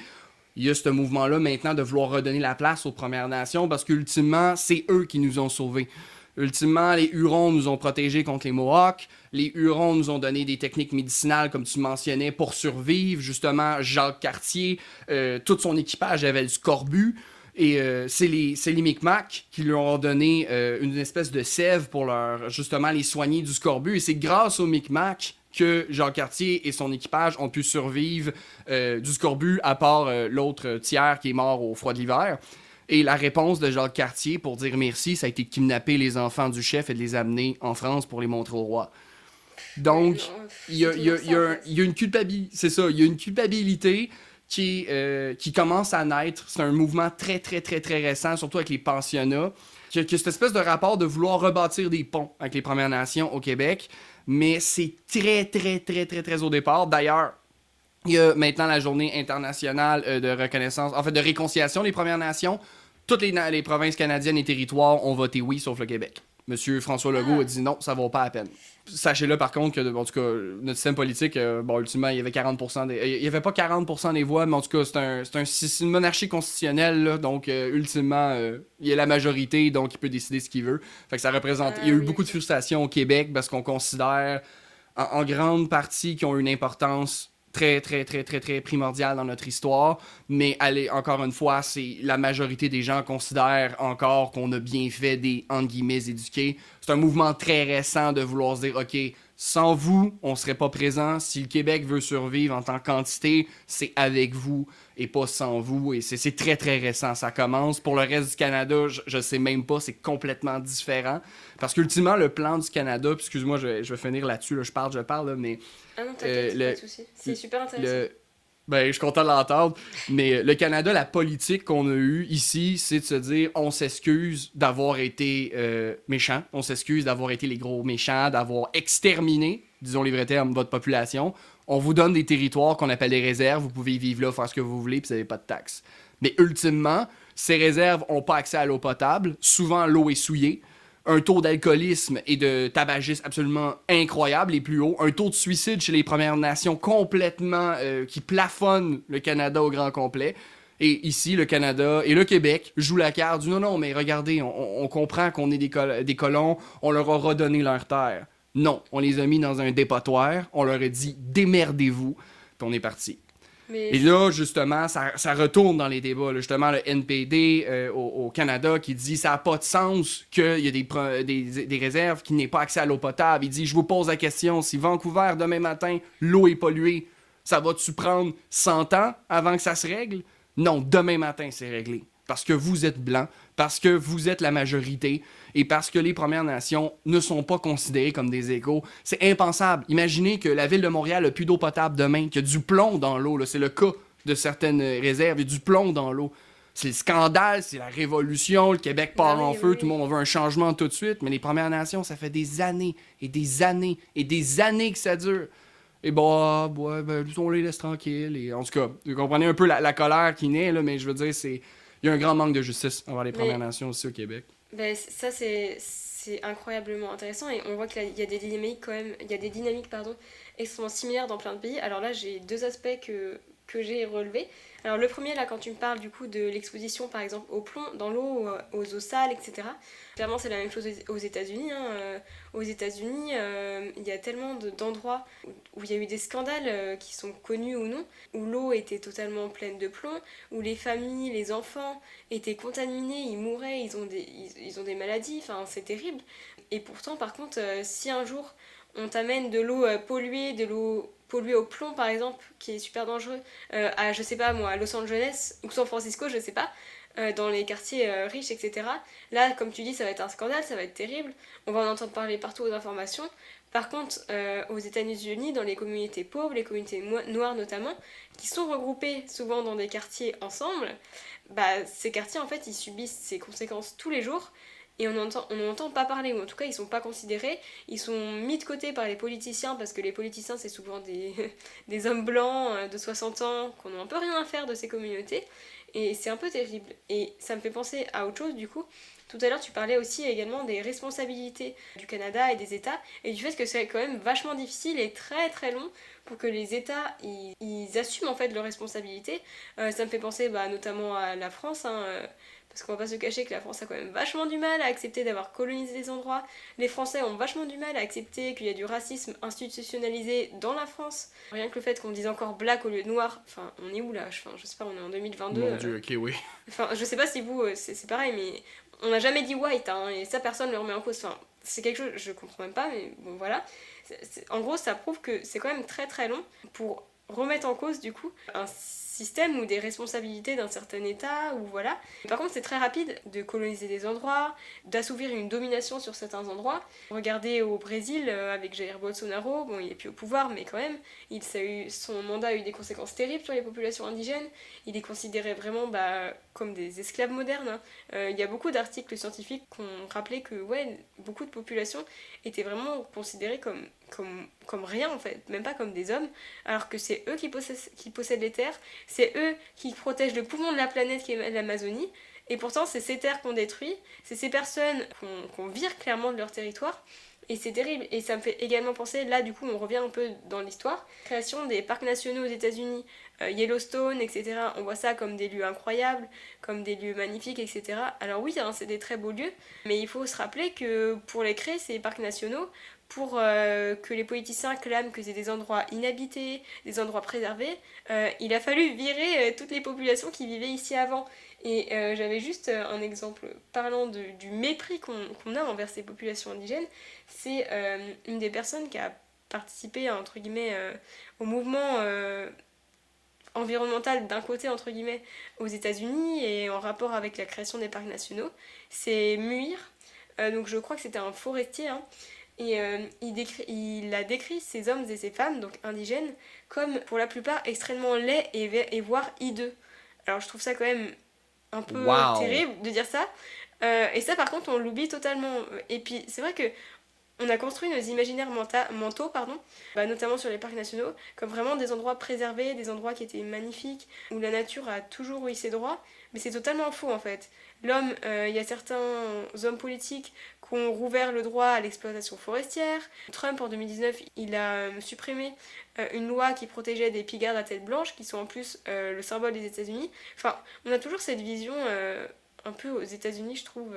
il y a ce mouvement-là maintenant de vouloir redonner la place aux Premières Nations parce qu'ultimement, c'est eux qui nous ont sauvés. Ultimement, les Hurons nous ont protégés contre les Mohawks. Les Hurons nous ont donné des techniques médicinales, comme tu mentionnais, pour survivre. Justement, Jacques Cartier, euh, tout son équipage avait le scorbut. Et euh, c'est les, les Micmacs qui leur ont donné euh, une espèce de sève pour leur, justement, les soigner du scorbut. Et c'est grâce aux Micmacs que Jean Cartier et son équipage ont pu survivre euh, du scorbut, à part l'autre tiers qui est mort au froid de l'hiver. Et la réponse de Jacques Cartier pour dire merci, ça a été de kidnapper les enfants du chef et de les amener en France pour les montrer au roi. Donc, il y, a, une culpabilité, c'est ça, il y a une culpabilité qui, euh, qui commence à naître. C'est un mouvement très, très, très, très récent, surtout avec les pensionnats, qui a, cette espèce de rapport de vouloir rebâtir des ponts avec les Premières Nations au Québec. Mais c'est très, très, très, très, très au départ. D'ailleurs, il y a maintenant la journée internationale euh, de reconnaissance, en fait, de réconciliation des Premières Nations. Toutes les provinces canadiennes et territoires ont voté oui, sauf le Québec. Monsieur François Legault a dit non, ça vaut pas à peine. Sachez-le par contre que, en tout cas, notre système politique, euh, bon, ultimement, il y avait 40% des. Il y avait pas 40% des voix, mais en tout cas, c'est un, c'est une monarchie constitutionnelle, donc, euh, ultimement, euh, il y a la majorité, donc il peut décider ce qu'il veut. Fait que ça représente. il y a eu beaucoup de frustration au Québec parce qu'on considère, en, grande partie, qu'ils ont une importance très, très, très, très, très primordial dans notre histoire. Mais allez, encore une fois, c'est la majorité des gens considèrent encore qu'on a bien fait des, entre guillemets, éduqués. C'est un mouvement très récent de vouloir se dire, OK, sans vous, on serait pas présent. Si le Québec veut survivre en tant qu'entité, c'est avec vous et pas sans vous. Et c'est très, très récent. Ça commence. Pour le reste du Canada, je, je sais même pas. C'est complètement différent. Parce qu'ultimement, le plan du Canada, excuse-moi, je, je, vais finir là-dessus. Là, je parle, je parle, mais. Ah non, euh, pas de souci. C'est super intéressant. Ben, je suis content de l'entendre. Mais le Canada, la politique qu'on a eue ici, c'est de se dire on s'excuse d'avoir été euh, méchant, on s'excuse d'avoir été les gros méchants, d'avoir exterminé, disons les vrais termes, votre population. On vous donne des territoires qu'on appelle des réserves, vous pouvez vivre là, faire ce que vous voulez, puis vous n'avez pas de taxes. Mais ultimement, ces réserves n'ont pas accès à l'eau potable. Souvent, l'eau est souillée un taux d'alcoolisme et de tabagisme absolument incroyable, les plus hauts, un taux de suicide chez les Premières Nations complètement euh, qui plafonne le Canada au grand complet. Et ici, le Canada et le Québec jouent la carte du non, non, mais regardez, on, comprend qu'on est des, des, colons, on leur a redonné leur terre. Non, on les a mis dans un dépotoir, on leur a dit démerdez-vous, puis on est parti. Et là, justement, ça, ça, retourne dans les débats. Justement, le NPD euh, au, Canada qui dit ça n'a pas de sens qu'il y a des, des, des réserves qui n'aient pas accès à l'eau potable. Il dit Je vous pose la question si Vancouver, demain matin, l'eau est polluée, ça va-tu prendre 100 ans avant que ça se règle? Non, demain matin, c'est réglé. Parce que vous êtes blanc, parce que vous êtes la majorité et parce que les Premières Nations ne sont pas considérées comme des égaux. C'est impensable. Imaginez que la ville de Montréal a plus d'eau potable demain, qu'il y a du plomb dans l'eau. C'est le cas de certaines réserves. Il y a du plomb dans l'eau. C'est le scandale, c'est la révolution, le Québec part en feu, tout le monde veut un changement tout de suite, mais les Premières Nations, ça fait des années et des années et des années que ça dure. Et bah, ouais, ben, on les laisse tranquilles. Et, en tout cas, vous comprenez un peu la, colère qui naît, là, mais je veux dire, c'est il y a un grand manque de justice envers les Premières Nations aussi au Québec. Ben, ça, c'est incroyablement intéressant et on voit qu'il y a des dynamiques quand même, il y a des dynamiques pardon, extrêmement similaires dans plein de pays. Alors là, j'ai deux aspects que, que j'ai relevés. Alors le premier, là, quand tu me parles du coup de l'exposition par exemple au plomb dans l'eau, euh, aux eaux sales, etc. Clairement, c'est la même chose aux États-Unis. Hein. Euh, aux États-Unis, euh, il y a tellement d'endroits où il y a eu des scandales qui sont connus ou non, où l'eau était totalement pleine de plomb, où les familles, les enfants étaient contaminés, ils mouraient, ils ont des, ils ont des maladies, enfin c'est terrible. Et pourtant, par contre, si un jour on t'amène de l'eau polluée, de l'eau pollué au plomb par exemple, qui est super dangereux, euh, à je sais pas moi, à Los Angeles ou San Francisco, je sais pas, euh, dans les quartiers euh, riches, etc. Là, comme tu dis, ça va être un scandale, ça va être terrible, on va en entendre parler partout aux informations. Par contre, aux États-Unis, dans les communautés pauvres, les communautés noires notamment, qui sont regroupées souvent dans des quartiers ensemble, bah, ces quartiers en fait ils subissent ces conséquences tous les jours et on n'entend on entend pas parler, ou en tout cas ils sont pas considérés, ils sont mis de côté par les politiciens parce que les politiciens c'est souvent des, des hommes blancs euh, de 60 ans qu'on n'a un peu rien à faire de ces communautés et c'est un peu terrible. Et ça me fait penser à autre chose du coup, tout à l'heure, tu parlais aussi également des responsabilités du Canada et des États et du fait que c'est quand même vachement difficile et très très long pour que les États ils, assument en fait leurs responsabilités. Euh, ça me fait penser bah, notamment à la France. Hein, euh, parce qu'on va pas se cacher que la France a quand même vachement du mal à accepter d'avoir colonisé des endroits. Les Français ont vachement du mal à accepter qu'il y a du racisme institutionnalisé dans la France. Rien que le fait qu'on dise encore black au lieu de noir, enfin, on est où là? Enfin, Je sais pas, on est en 2022. Mon dieu, ok, oui. Enfin, je sais pas si vous, euh, c'est pareil, mais on n'a jamais dit white, hein, et ça personne ne le remet en cause. Enfin, c'est quelque chose, je comprends même pas, mais bon voilà. en gros, ça prouve que c'est quand même très très long pour remettre en cause du coup un système ou des responsabilités d'un certain État, ou voilà. Par contre, c'est très rapide de coloniser des endroits, d'assouvir une domination sur certains endroits. Regardez au Brésil, euh, avec Jair Bolsonaro, bon, il est plus au pouvoir, mais quand même, son mandat a eu des conséquences terribles sur les populations indigènes. Il est considéré vraiment bah, comme des esclaves modernes. Hein. Euh, il y a beaucoup d'articles scientifiques qui ont rappelé que ouais, beaucoup de populations étaient vraiment considérées comme, comme, comme rien en fait, même pas comme des hommes, alors que c'est eux qui possèdent, qui possèdent les terres, c'est eux qui protègent le poumon de la planète qui est l'Amazonie, et pourtant c'est ces terres qu'on détruit, c'est ces personnes qu'on vire clairement de leur territoire, et c'est terrible. Et ça me fait également penser, là du coup on revient un peu dans l'histoire, création des parcs nationaux aux États-Unis, euh, Yellowstone, etc. On voit ça comme des lieux incroyables, comme des lieux magnifiques, etc. Alors oui, hein, c'est des très beaux lieux, mais il faut se rappeler que pour les créer, ces parcs nationaux, pour euh, que les politiciens clament que c'est des endroits inhabités, des endroits préservés, euh, il a fallu virer toutes les populations qui vivaient ici avant. Et j'avais juste un exemple parlant du mépris qu'on a envers ces populations indigènes. C'est une des personnes qui a participé, entre guillemets, au mouvement environnementale d'un côté entre guillemets aux États-Unis et en rapport avec la création des parcs nationaux, c'est Muir. Euh, donc je crois que c'était un forestier hein, et euh, il, décrit, il a décrit ces hommes et ces femmes, donc indigènes, comme pour la plupart extrêmement laids et, et voire hideux. Alors je trouve ça quand même un peu terrible de dire ça. Euh, et ça par contre on l'oublie totalement. Et puis c'est vrai que on a construit nos imaginaires mentaux, pardon, bah, notamment sur les parcs nationaux, comme vraiment des endroits préservés, des endroits qui étaient magnifiques, où la nature a toujours eu ses droits, mais c'est totalement faux en fait. L'homme, euh, il y a certains hommes politiques qui ont rouvert le droit à l'exploitation forestière. Trump en 2019, il a euh, supprimé euh, une loi qui protégeait des pigardes à tête blanche, qui sont en plus le symbole des États-Unis. Enfin, on a toujours cette vision un peu aux États-Unis, je trouve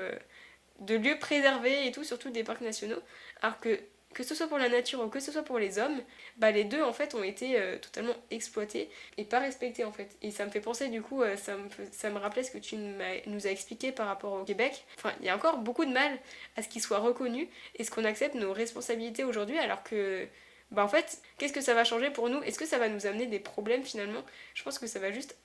de lieux préservés et tout, surtout des parcs nationaux. Alors que que ce soit pour la nature ou que ce soit pour les hommes, bah les deux en fait ont été euh, totalement exploités et pas respectés en fait. Et ça me fait penser du coup, euh, ça, me, ça rappelait ce que tu nous as expliqué par rapport au Québec. Enfin, il y a encore beaucoup de mal à ce qu'il soit reconnu et ce qu'on accepte nos responsabilités aujourd'hui alors que bah en fait, qu'est-ce que ça va changer pour nous? Est-ce que ça va nous amener des problèmes finalement? Je pense que ça va juste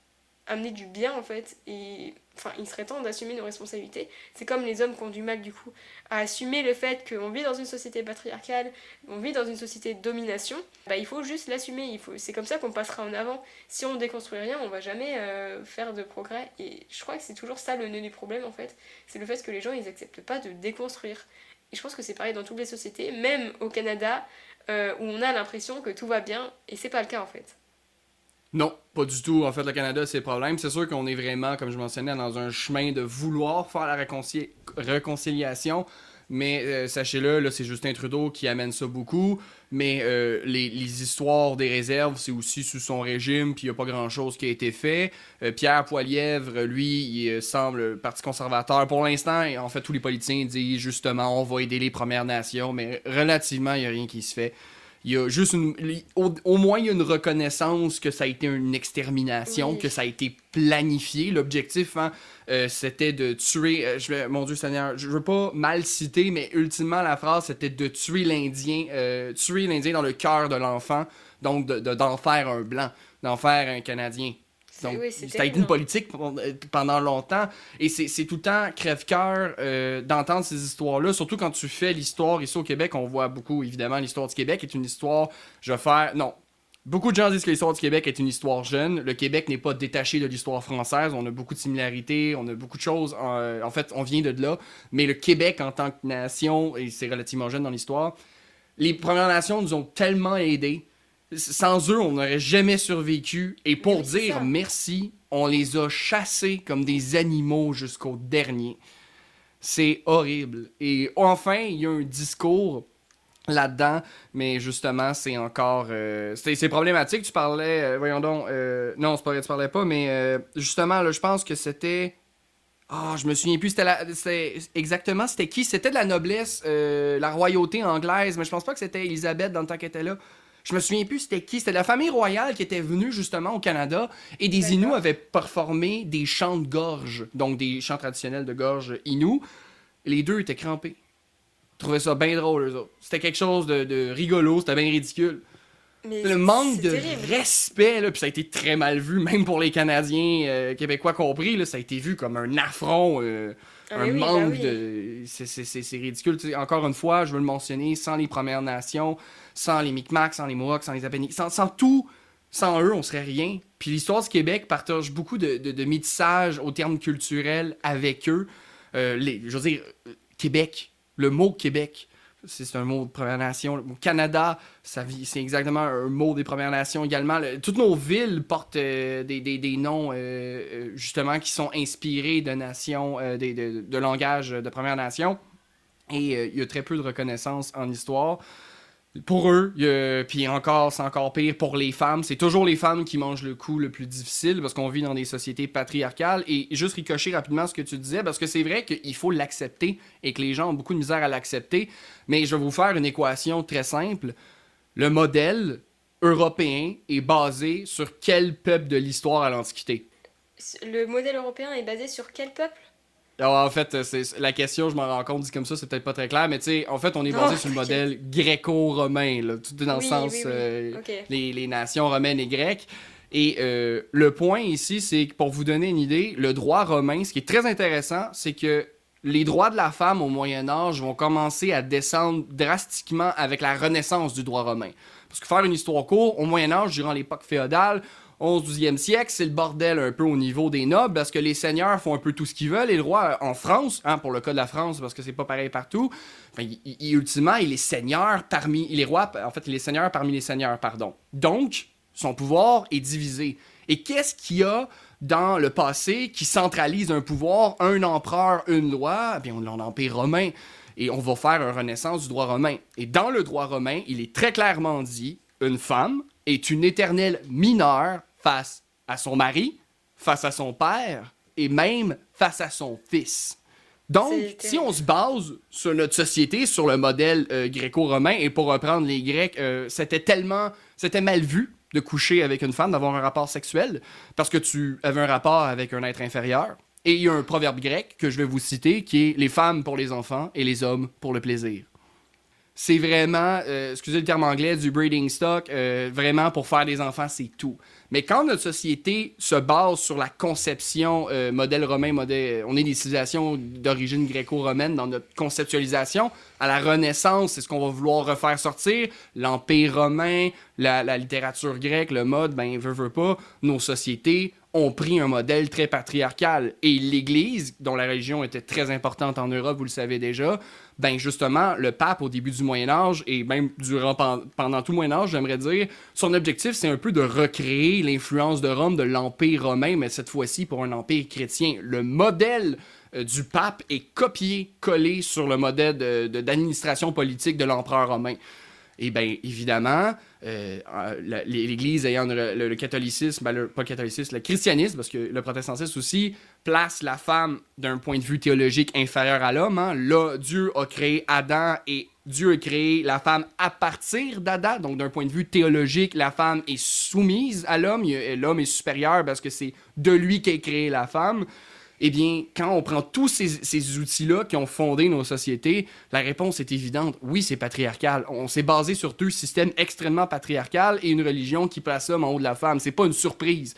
amener du bien en fait et enfin il serait temps d'assumer nos responsabilités. C'est comme les hommes qui ont du mal du coup à assumer le fait qu'on vit dans une société patriarcale on vit dans une société de domination. Bah il faut juste l'assumer il faut c'est comme ça qu'on passera en avant. Si on déconstruit rien on va jamais euh, faire de progrès. Et je crois que c'est toujours ça le nœud du problème en fait. C'est le fait que les gens ils acceptent pas de déconstruire. Et je pense que c'est pareil dans toutes les sociétés même au Canada euh, où on a l'impression que tout va bien et c'est pas le cas en fait non, pas du tout. En fait, le Canada, c'est le problème. C'est sûr qu'on est vraiment, comme je mentionnais, dans un chemin de vouloir faire la réconciliation. Mais euh, sachez-le, là, c'est Justin Trudeau qui amène ça beaucoup. Mais euh, les, histoires des réserves, c'est aussi sous son régime, puis il n'y a pas grand-chose qui a été fait. Euh, Pierre Poilièvre, lui, il semble Parti conservateur pour l'instant. En fait, tous les politiciens disent justement, on va aider les Premières Nations. Mais relativement, il n'y a rien qui se fait il y a juste une, au, moins il y a une reconnaissance que ça a été une extermination, que ça a été planifié. L'objectif, hein, euh, c'était de tuer. Euh, je vais, mon Dieu Seigneur, je veux pas mal citer, mais ultimement la phrase c'était de tuer l'Indien, euh, tuer l'Indien dans le cœur de l'enfant, donc d'en de, d'en faire un blanc, d'en faire un Canadien. Donc, a été une politique pendant longtemps. Et c'est tout le temps crève-cœur euh, d'entendre ces histoires-là, surtout quand tu fais l'histoire ici au Québec. On voit beaucoup, évidemment, l'histoire du Québec est une histoire. Je vais faire. Non. Beaucoup de gens disent que l'histoire du Québec est une histoire jeune. Le Québec n'est pas détaché de l'histoire française. On a beaucoup de similarités, on a beaucoup de choses. en fait, on vient de là. Mais le Québec en tant que nation, et c'est relativement jeune dans l'histoire, les Premières Nations nous ont tellement aidés sans eux, on n'aurait jamais survécu. Et pour dire merci, on les a chassés comme des animaux jusqu'au dernier. C'est horrible. Et enfin, il y a un discours là-dedans, mais justement, c'est encore... Euh, c'est problématique. Tu parlais... Euh, voyons donc... Euh, non, c'est pas tu parlais pas, mais justement, là, je pense que c'était... Ah, je me souviens plus, c'était exactement, c'était qui? C'était de la noblesse, la royauté anglaise, mais je pense pas que c'était Elisabeth dans le temps qu'elle était là. Je me souviens plus c'était qui. C'était la famille royale qui était venue justement au Canada et des Inuits avaient performé des chants de gorge, donc des chants traditionnels de gorge Inuits. Les deux étaient crampés. Ils trouvaient ça bien drôle, eux autres. C'était quelque chose de, rigolo, c'était bien ridicule. le manque de respect, là, puis ça a été très mal vu, même pour les Canadiens euh, québécois compris, là, ça a été vu comme un affront. Euh, ah, un manque bah de. C'est ridicule. encore une fois, je veux le mentionner, sans les Premières Nations, sans les Micmacs, sans les Mohawks, sans les Apeniks, sans, tout, sans eux, on serait rien. Puis l'histoire du Québec partage beaucoup de, de, de au terme culturel avec eux. Euh, dire, Québec, le mot Québec, c'est un mot de Première Nation. Le Canada, c'est exactement un mot des Premières Nations également. toutes nos villes portent euh, des, noms, euh, justement, qui sont inspirés de nations, de, de, de Première Nation. Et il y a très peu de reconnaissance en histoire pour eux, puis encore, c'est encore pire pour les femmes. C'est toujours les femmes qui mangent le coup le plus difficile parce qu'on vit dans des sociétés patriarcales. Et juste ricocher rapidement ce que tu disais, parce que c'est vrai qu'il faut l'accepter et que les gens ont beaucoup de misère à l'accepter. Mais je vais vous faire une équation très simple. Le modèle européen est basé sur quel peuple de l'histoire à l'Antiquité? Le modèle européen est basé sur quel peuple? En fait, c'est la question, je m'en rends compte, dit comme ça, c'est peut-être pas très clair, mais tu sais, en fait, on est basé sur le modèle gréco-romain, tout dans le sens euh, les, nations romaines et grecques. Et euh, le point ici, c'est que pour vous donner une idée, le droit romain, ce qui est très intéressant, c'est que les droits de la femme au Moyen Âge vont commencer à descendre drastiquement avec la renaissance du droit romain. Parce que faire une histoire courte, au Moyen Âge, durant l'époque féodale, 11-12e siècle, c'est le bordel un peu au niveau des nobles parce que les seigneurs font un peu tout ce qu'ils veulent et le roi en France, hein, pour le cas de la France parce que c'est pas pareil partout, il, ultimement il est seigneur parmi les rois, en fait il est seigneur parmi les seigneurs, pardon. Donc son pouvoir est divisé. Et qu'est-ce qu'il y a dans le passé qui centralise un pouvoir, un empereur, une loi? Eh bien, on l'empire romain. Et on va faire une renaissance du droit romain. Et dans le droit romain, il est très clairement dit une femme est une éternelle mineure face à son mari, face à son père et même face à son fils. Donc, si on se base sur notre société, sur le modèle euh, gréco-romain, et pour reprendre les Grecs, euh, c'était tellement, c'était mal vu de coucher avec une femme, d'avoir un rapport sexuel, parce que tu avais un rapport avec un être inférieur. Et il y a un proverbe grec que je vais vous citer qui est les femmes pour les enfants et les hommes pour le plaisir c'est vraiment, euh, excusez le terme anglais, du breeding stock, euh, vraiment pour faire des enfants, c'est tout. Mais quand notre société se base sur la conception euh, modèle romain, modèle, on est des civilisations d'origine gréco-romaine dans notre conceptualisation, à la Renaissance, c'est ce qu'on va vouloir refaire sortir, l'Empire romain, la, littérature grecque, le mode, ben, veut, veut pas, nos sociétés ont pris un modèle très patriarcal. Et l'Église, dont la religion était très importante en Europe, vous le savez déjà, ben justement, le pape au début du Moyen Âge et même durant pendant tout le Moyen Âge, j'aimerais dire, son objectif c'est un peu de recréer l'influence de Rome de l'Empire romain, mais cette fois-ci pour un empire chrétien. Le modèle euh, du pape est copié-collé sur le modèle d'administration politique de l'empereur romain. Et bien évidemment, euh, l'Église ayant le, catholicisme, ben, pas le catholicisme, le christianisme, parce que le protestantisme aussi place la femme d'un point de vue théologique inférieur à l'homme. Hein. Là, Dieu a créé Adam et Dieu a créé la femme à partir d'Adam. Donc, d'un point de vue théologique, la femme est soumise à l'homme. L'homme est supérieur parce que c'est de lui qu'est créée la femme. Eh bien, quand on prend tous ces, outils-là qui ont fondé nos sociétés, la réponse est évidente. Oui, c'est patriarcal. On s'est basé sur deux systèmes extrêmement patriarcal et une religion qui place l'homme en haut de la femme. C'est pas une surprise.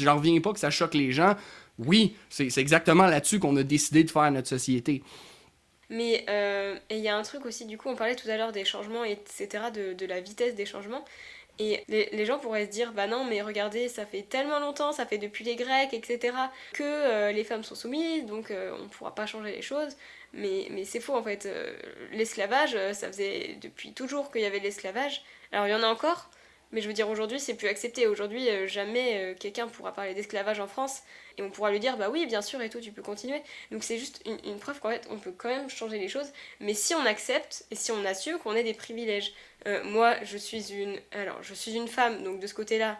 J'en reviens pas que ça choque les gens. Oui, c'est exactement là-dessus qu'on a décidé de faire notre société. Mais euh, il y a un truc aussi, du coup, on parlait tout à l'heure des changements, etc., de, la vitesse des changements. Et les, gens pourraient se dire, bah non, mais regardez, ça fait tellement longtemps, ça fait depuis les Grecs, etc., que euh, les femmes sont soumises, donc euh, on ne pourra pas changer les choses. Mais, mais c'est faux en fait. L'esclavage, ça faisait depuis toujours qu'il y avait l'esclavage. Alors il y en a encore, mais je veux dire, aujourd'hui, c'est plus accepté. Aujourd'hui, jamais quelqu'un pourra parler d'esclavage en France et on pourra lui dire, bah oui, bien sûr, et tout, tu peux continuer. Donc c'est juste une, preuve qu'en fait, on peut quand même changer les choses, mais si on accepte et si on assume qu'on ait des privilèges. Euh, moi, je suis une. Alors, je suis une femme, donc de ce côté-là,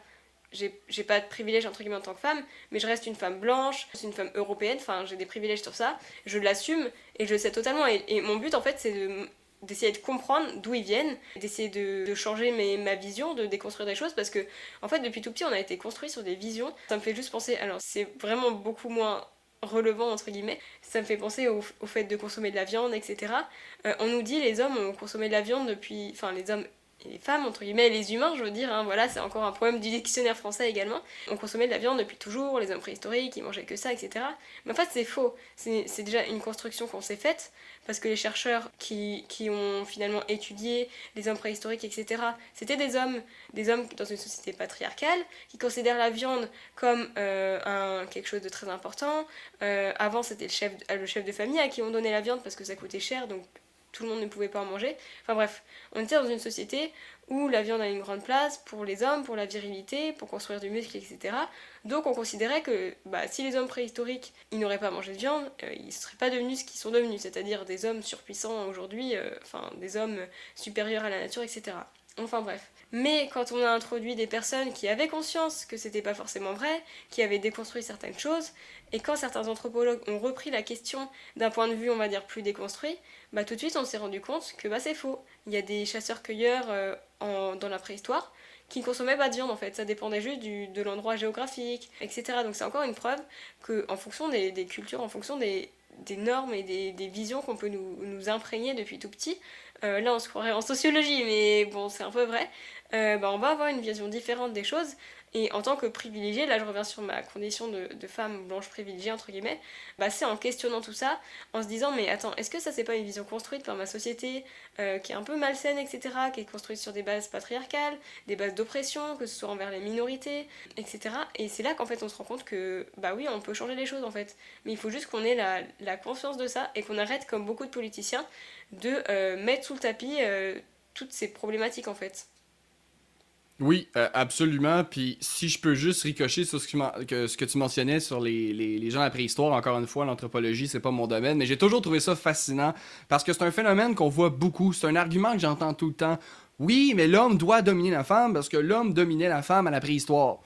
j'ai pas de privilèges entre guillemets en tant que femme, mais je reste une femme blanche, je suis une femme européenne, enfin j'ai des privilèges sur ça, je l'assume et je le sais totalement. Et, mon but en fait, c'est d'essayer de comprendre d'où ils viennent, d'essayer de, changer ma vision, de déconstruire des choses, parce que en fait depuis tout petit on a été construit sur des visions. Ça me fait juste penser, alors c'est vraiment beaucoup moins relevant entre guillemets. Ça me fait penser au, fait de consommer de la viande, etc. Euh, on nous dit les hommes ont consommé de la viande depuis, enfin les hommes et les femmes entre guillemets, les humains, je veux dire, hein, voilà, c'est encore un problème du dictionnaire français également. On consommait de la viande depuis toujours, les hommes préhistoriques, ils mangeaient que ça, etc. Mais en fait c'est faux. C'est déjà une construction qu'on s'est faite parce que les chercheurs qui, qui, ont finalement étudié les hommes préhistoriques, etc., c'était des hommes, des hommes dans une société patriarcale, qui considèrent la viande comme euh, un, quelque chose de très important. Euh, avant, c'était le chef, le chef de famille à qui on donnait la viande parce que ça coûtait cher, donc tout le monde ne pouvait pas en manger. Enfin bref, on était dans une société où la viande a une grande place pour les hommes, pour la virilité, pour construire du muscle, etc. Donc on considérait que bah, si les hommes préhistoriques ils n'auraient pas mangé de viande, euh, ils ne seraient pas devenus ce qu'ils sont devenus, c'est-à-dire des hommes surpuissants aujourd'hui, euh, des hommes supérieurs à la nature, etc. Enfin bref. Mais quand on a introduit des personnes qui avaient conscience que c'était pas forcément vrai, qui avaient déconstruit certaines choses, et quand certains anthropologues ont repris la question d'un point de vue, on va dire, plus déconstruit, bah tout de suite on s'est rendu compte que bah c'est faux. Il y a des chasseurs-cueilleurs euh, dans la préhistoire qui ne consommaient pas de viande en fait, ça dépendait juste du, de l'endroit géographique, etc. Donc c'est encore une preuve qu'en fonction des, cultures, en fonction des, normes et des, visions qu'on peut nous, imprégner depuis tout petit, euh, là on se croirait en sociologie, mais bon c'est un peu vrai, euh, bah, on va avoir une vision différente des choses et en tant que privilégiée, là je reviens sur ma condition de, femme blanche privilégiée, entre guillemets, bah c'est en questionnant tout ça, en se disant mais attends, est-ce que ça c'est pas une vision construite par ma société, euh, qui est un peu malsaine, etc., qui est construite sur des bases patriarcales, des bases d'oppression, que ce soit envers les minorités, etc. Et c'est là qu'en fait on se rend compte que bah oui, on peut changer les choses en fait, mais il faut juste qu'on ait la, la, conscience de ça et qu'on arrête, comme beaucoup de politiciens, de euh, mettre sous le tapis euh, toutes ces problématiques en fait. Oui, euh, absolument. Puis si je peux juste ricocher sur ce que, tu mentionnais sur les, les, gens de la préhistoire, encore une fois, l'anthropologie, c'est pas mon domaine, mais j'ai toujours trouvé ça fascinant parce que c'est un phénomène qu'on voit beaucoup. C'est un argument que j'entends tout le temps. Oui, mais l'homme doit dominer la femme parce que l'homme dominait la femme à la préhistoire.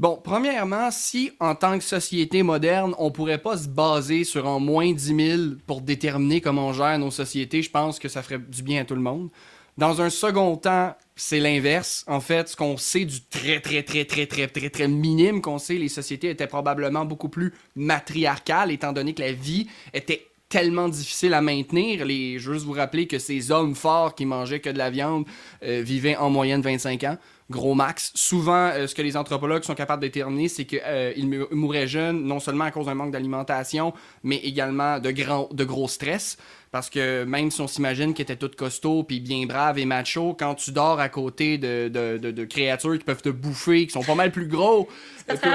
Bon, premièrement, si en tant que société moderne, on pourrait pas se baser sur un moins 10 000 pour déterminer comment on gère nos sociétés, je pense que ça ferait du bien à tout le monde. Dans un second temps, c'est l'inverse. En fait, ce qu'on sait du très, très, très, très, très, très, très minime qu'on sait, les sociétés étaient probablement beaucoup plus matriarcales, étant donné que la vie était tellement difficile à maintenir. Les, je veux juste vous rappeler que ces hommes forts qui mangeaient que de la viande euh, vivaient en moyenne 25 ans, gros max. Souvent, euh, ce que les anthropologues sont capables de déterminer, c'est qu'ils euh, mouraient jeunes, non seulement à cause d'un manque d'alimentation, mais également de, grand, de gros stress. Parce que même si on s'imagine qu'ils étaient tous costauds puis bien braves et machos, quand tu dors à côté de, de, de, créatures qui peuvent te bouffer, qui sont pas mal plus gros, pas très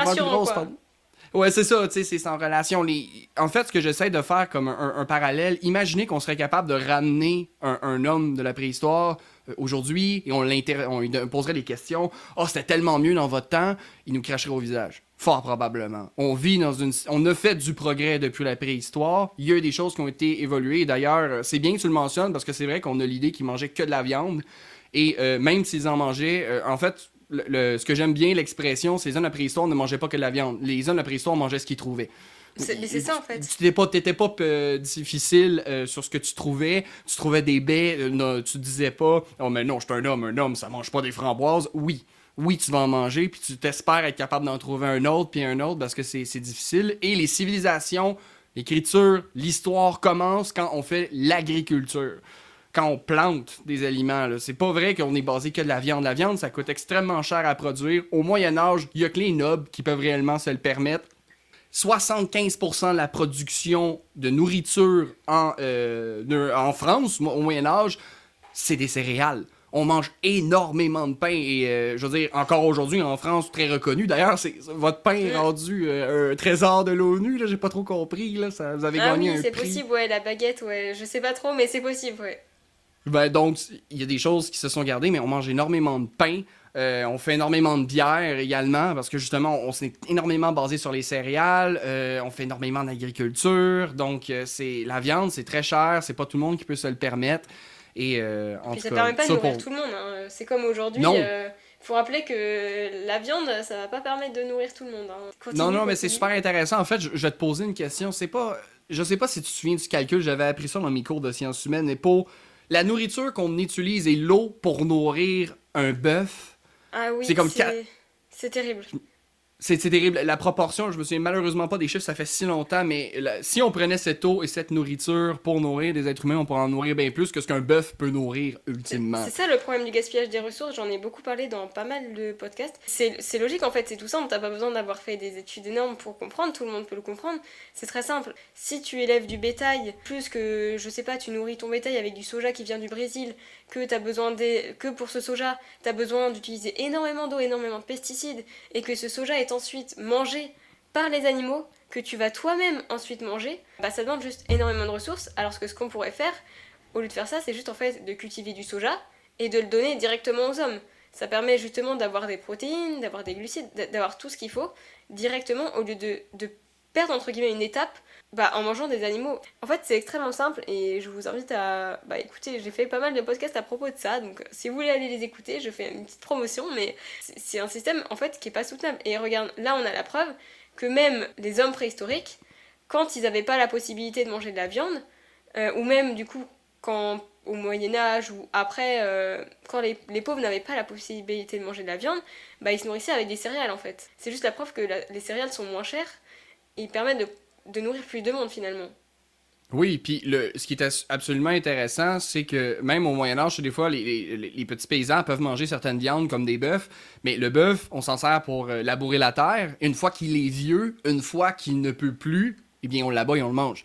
Ouais, c'est ça, tu sais, c'est sans relation. Les... En fait, ce que j'essaie de faire comme un, parallèle, imaginez qu'on serait capable de ramener un, homme de la préhistoire euh, aujourd'hui et on, on lui poserait des questions. Oh, c'était tellement mieux dans votre temps, il nous cracherait au visage. Fort probablement. On vit dans une. On a fait du progrès depuis la préhistoire. Il y a eu des choses qui ont été évoluées. D'ailleurs, c'est bien que tu le mentionnes parce que c'est vrai qu'on a l'idée qu'ils mangeaient que de la viande. Et euh, même s'ils en mangeaient, euh, en fait, ce que j'aime bien l'expression, c'est les hommes de la préhistoire ne mangeaient pas que de la viande. Les hommes de la préhistoire mangeaient ce qu'ils trouvaient. Mais c'est ça en fait. Tu n'étais pas, pas difficile sur ce que tu trouvais. Tu trouvais des baies, tu disais pas Oh, mais non, je suis un homme, un homme, ça mange pas des framboises. Oui, oui, tu vas en manger, puis tu t'espères être capable d'en trouver un autre, puis un autre, parce que c'est difficile. Et les civilisations, l'écriture, l'histoire commence quand on fait l'agriculture. Quand on plante des aliments, c'est pas vrai qu'on est basé que de la viande. La viande, ça coûte extrêmement cher à produire. Au Moyen Âge, il y a que les nobles qui peuvent réellement se le permettre. 75% de la production de nourriture en, euh, en France, au Moyen Âge, c'est des céréales. On mange énormément de pain et euh, je veux dire encore aujourd'hui en France très reconnu. D'ailleurs c'est votre pain est rendu euh, un trésor de l'ONU là j'ai pas trop compris là. Ça vous avez ah gagné oui, c'est possible ouais la baguette ouais je sais pas trop mais c'est possible ouais ben donc il y a des choses qui se sont gardées mais on mange énormément de pain euh, on fait énormément de bière également parce que justement on s'est énormément basé sur les céréales on fait énormément d'agriculture donc c'est la viande c'est très cher c'est pas tout le monde qui peut se le permettre et euh, en Puis ça permet pas de nourrir tout le monde. Hein. C'est comme aujourd'hui. Il euh, faut rappeler que la viande, ça va pas permettre de nourrir tout le monde. Hein. non, non, mais c'est super intéressant. En fait, je, vais te poser une question. C'est pas, je sais pas si tu te souviens du calcul. J'avais appris ça dans mes cours de sciences humaines. Mais pour la nourriture qu'on utilise et l'eau pour nourrir un bœuf, ah oui, c'est comme C'est terrible. C'est terrible. La proportion, je me souviens malheureusement pas des chiffres, ça fait si longtemps, mais si on prenait cette eau et cette nourriture pour nourrir des êtres humains, on pourrait en nourrir bien plus que ce qu'un bœuf peut nourrir ultimement. C'est ça le problème du gaspillage des ressources, j'en ai beaucoup parlé dans pas mal de podcasts. C'est logique en fait, c'est tout simple, t'as pas besoin d'avoir fait des études énormes pour comprendre, tout le monde peut le comprendre. C'est très simple. Si tu élèves du bétail, plus que, je sais pas, tu nourris ton bétail avec du soja qui vient du Brésil, que as besoin des... que pour ce soja, tu as besoin d'utiliser énormément d'eau, énormément de pesticides, et que ce soja est ensuite mangé par les animaux que tu vas toi-même ensuite manger, bah ça demande juste énormément de ressources, alors que ce qu'on pourrait faire, au lieu de faire ça, c'est juste en fait de cultiver du soja et de le donner directement aux hommes. Ça permet justement d'avoir des protéines, d'avoir des glucides, d'avoir tout ce qu'il faut directement au lieu de perdre entre guillemets une étape bah, en mangeant des animaux. En fait, c'est extrêmement simple et je vous invite à bah, écouter. J'ai fait pas mal de podcasts à propos de ça, donc si vous voulez aller les écouter, je fais une petite promotion, mais c'est un système en fait qui est pas soutenable. Et regarde, là on a la preuve que même les hommes préhistoriques, quand ils n'avaient pas la possibilité de manger de la viande, euh, ou même du coup quand au Moyen Âge ou après, euh, quand les, pauvres n'avaient pas la possibilité de manger de la viande, bah ils se nourrissaient avec des céréales en fait. C'est juste la preuve que les céréales sont moins chères ils permettent de nourrir plus de monde finalement. Oui, puis le, ce qui est absolument intéressant, c'est que même au Moyen Âge, des fois, les, petits paysans peuvent manger certaines viandes comme des bœufs, mais le bœuf, on s'en sert pour euh, labourer la terre. Une fois qu'il est vieux, une fois qu'il ne peut plus, eh bien, on l'abat et on le mange.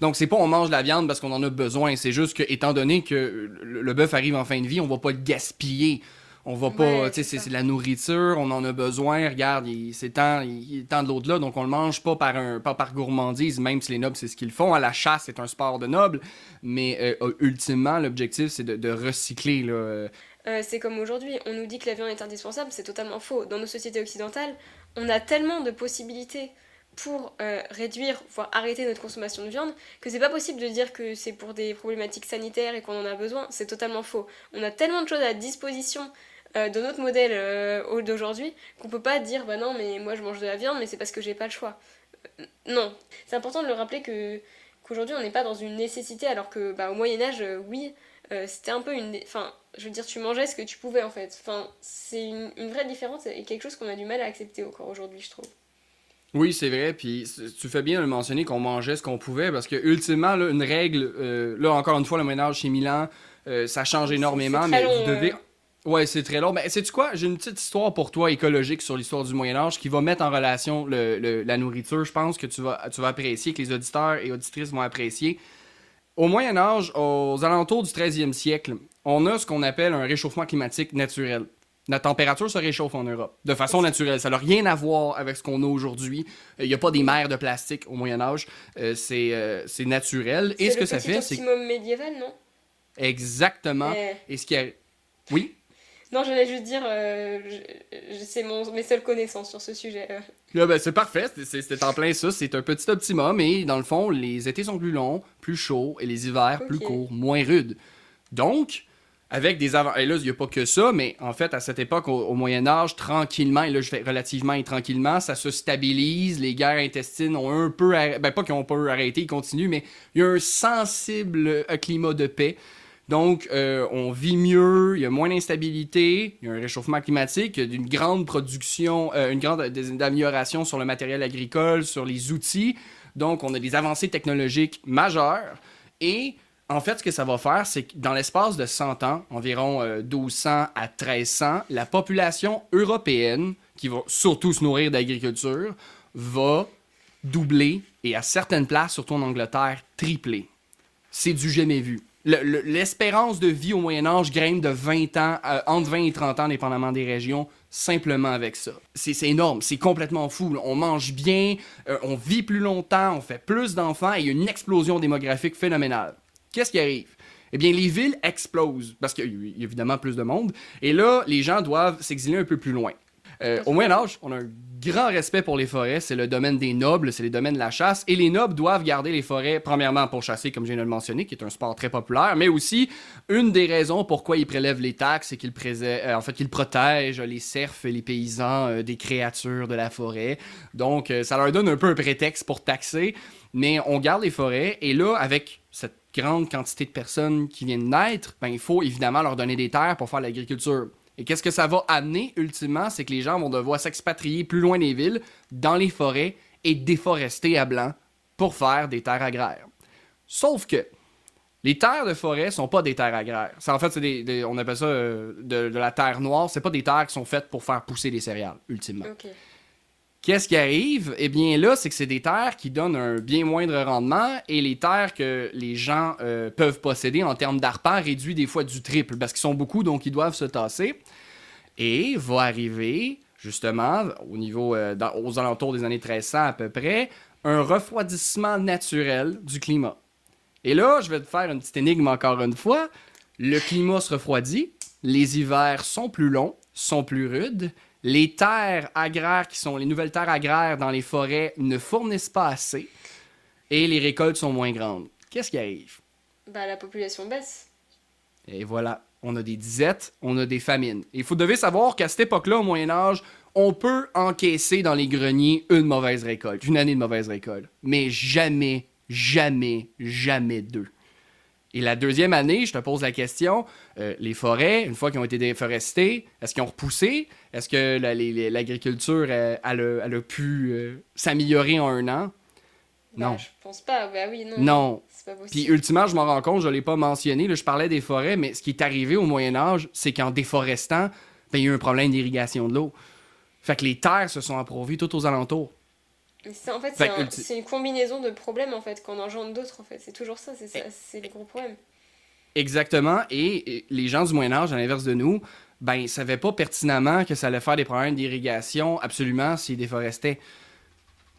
Donc, c'est pas on mange la viande parce qu'on en a besoin, c'est juste que, étant donné que le, le bœuf arrive en fin de vie, on va pas le gaspiller. On va pas, tu sais, c'est de la nourriture, on en a besoin. Regarde, c'est tant, il tant de l'autre là, donc on le mange pas par un, pas par gourmandise, même si les nobles c'est ce qu'ils font. À la chasse, c'est un sport de nobles, mais euh, ultimement l'objectif c'est de, recycler là. Euh. Euh, c'est comme aujourd'hui, on nous dit que la viande est indispensable, c'est totalement faux. Dans nos sociétés occidentales, on a tellement de possibilités pour réduire, voire arrêter notre consommation de viande, que c'est pas possible de dire que c'est pour des problématiques sanitaires et qu'on en a besoin, c'est totalement faux. On a tellement de choses à disposition euh, de notre modèle euh, d'aujourd'hui qu'on peut pas dire bah non mais moi je mange de la viande mais c'est parce que j'ai pas le choix. Euh, non, c'est important de le rappeler que qu'aujourd'hui on n'est pas dans une nécessité alors que bah, au Moyen Âge oui c'était un peu une enfin je veux dire tu mangeais ce que tu pouvais en fait. Enfin c'est une, vraie différence et quelque chose qu'on a du mal à accepter encore aujourd'hui je trouve. Oui, c'est vrai. Puis tu fais bien de mentionner qu'on mangeait ce qu'on pouvait parce que ultimement, une règle, là encore une fois, le Moyen Âge chez Milan, ça change énormément, mais vous devez Ouais, c'est très long. Mais sais-tu quoi? J'ai une petite histoire pour toi écologique sur l'histoire du Moyen-Âge qui va mettre en relation le, la nourriture. Je pense que tu vas, tu vas apprécier, que les auditeurs et auditrices vont apprécier. Au Moyen-Âge, aux alentours du 13e siècle, on a ce qu'on appelle un réchauffement climatique naturel. La température se réchauffe en Europe de façon naturelle. Ça n'a rien à voir avec ce qu'on a aujourd'hui. Il n'y a pas des mers de plastique au Moyen Âge. Euh, euh, c'est naturel. Et ce que ça fait, c'est médiéval, non? Exactement. Et ce qui a... Oui? Non, je voulais juste dire, euh, c'est mes seules connaissances sur ce sujet. ben, c'est parfait, c'est en plein ça. C'est un petit optimum et dans le fond, les étés sont plus longs, plus chauds et les hivers plus courts, moins rudes. Donc, avec des avantages. Et là, il n'y a pas que ça, mais en fait, à cette époque, au, Moyen-Âge, tranquillement, et là, je fais relativement et tranquillement, ça se stabilise. Les guerres intestines ont un peu. Ben, pas qu'ils ont pas arrêté, ils continuent, mais il y a un sensible euh, climat de paix. Donc, euh, on vit mieux, il y a moins d'instabilité, il y a un réchauffement climatique, il y a une grande production, euh, une grande amélioration sur le matériel agricole, sur les outils. Donc, on a des avancées technologiques majeures. Et en fait, ce que ça va faire, c'est que dans l'espace de 100 ans, environ 1200 euh, à 1300, la population européenne, qui va surtout se nourrir d'agriculture, va doubler et à certaines places, surtout en Angleterre, tripler. C'est du jamais vu l'espérance de vie au Moyen Âge grimpe de 20 ans, euh, entre 20 et 30 ans, dépendamment des régions, simplement avec ça. C'est énorme, c'est complètement fou. On mange bien, euh, on vit plus longtemps, on fait plus d'enfants et il y a une explosion démographique phénoménale. Qu'est-ce qui arrive? Eh bien, les villes explosent parce qu'il y a évidemment plus de monde. Et là, les gens doivent s'exiler un peu plus loin. Euh, au Moyen Âge, on a un grand respect pour les forêts. C'est le domaine des nobles, c'est les domaines de la chasse. Et les nobles doivent garder les forêts, premièrement pour chasser, comme je viens de le mentionner, qui est un sport très populaire, mais aussi une des raisons pourquoi ils prélèvent les taxes, c'est qu'ils euh, protègent les cerfs et les paysans euh, des créatures de la forêt. Donc, ça leur donne un peu un prétexte pour taxer. Mais on garde les forêts. Et là, avec cette grande quantité de personnes qui viennent naître, ben, il faut évidemment leur donner des terres pour faire l'agriculture. Et qu'est-ce que ça va amener ultimement, c'est que les gens vont devoir s'expatrier plus loin des villes, dans les forêts, et déforester à blanc pour faire des terres agraires. Sauf que les terres de forêt sont pas des terres agraires. Ça, en fait, on appelle ça euh, de, la terre noire. C'est pas des terres qui sont faites pour faire pousser des céréales, ultimement. Qu'est-ce qui arrive? Eh bien là, c'est que c'est des terres qui donnent un bien moindre rendement et les terres que les gens euh, peuvent posséder en termes d'arpents réduit des fois du triple parce qu'ils sont beaucoup, donc ils doivent se tasser. Et va arriver, justement, au niveau, euh, aux alentours des années 1300 à peu près, un refroidissement naturel du climat. Et là, je vais te faire une petite énigme encore une fois. Le climat se refroidit, les hivers sont plus longs, sont plus rudes, les terres agraires qui sont les nouvelles terres agraires dans les forêts ne fournissent pas assez et les récoltes sont moins grandes. Qu'est-ce qui arrive? Bah, la population baisse. Et voilà, on a des disettes, on a des famines. Il faut devez savoir qu'à cette époque-là, au Moyen Âge, on peut encaisser dans les greniers une mauvaise récolte, une année de mauvaise récolte, mais jamais, jamais, jamais deux. Et la deuxième année, je te pose la question, euh, les forêts, une fois qu'ils ont été déforestées, est-ce qu'ils ont repoussé? Est-ce que l'agriculture, elle, a pu euh, s'améliorer en un an? Ben, non. Je pense pas. Ben oui, non. Non. Pas Puis ultimement, je m'en rends compte, je ne l'ai pas mentionné, je parlais des forêts, mais ce qui est arrivé au Moyen Âge, c'est qu'en déforestant, ben, il y a eu un problème d'irrigation de l'eau. Fait que les terres se sont approuvées tout aux alentours. En fait, c'est une combinaison de problèmes en fait qu'on engendre d'autres en fait. C'est toujours ça, c'est les gros problèmes. Exactement. Et, les gens du Moyen Âge, à l'inverse de nous, ben ils savaient pas pertinemment que ça allait faire des problèmes d'irrigation absolument s'ils déforestaient.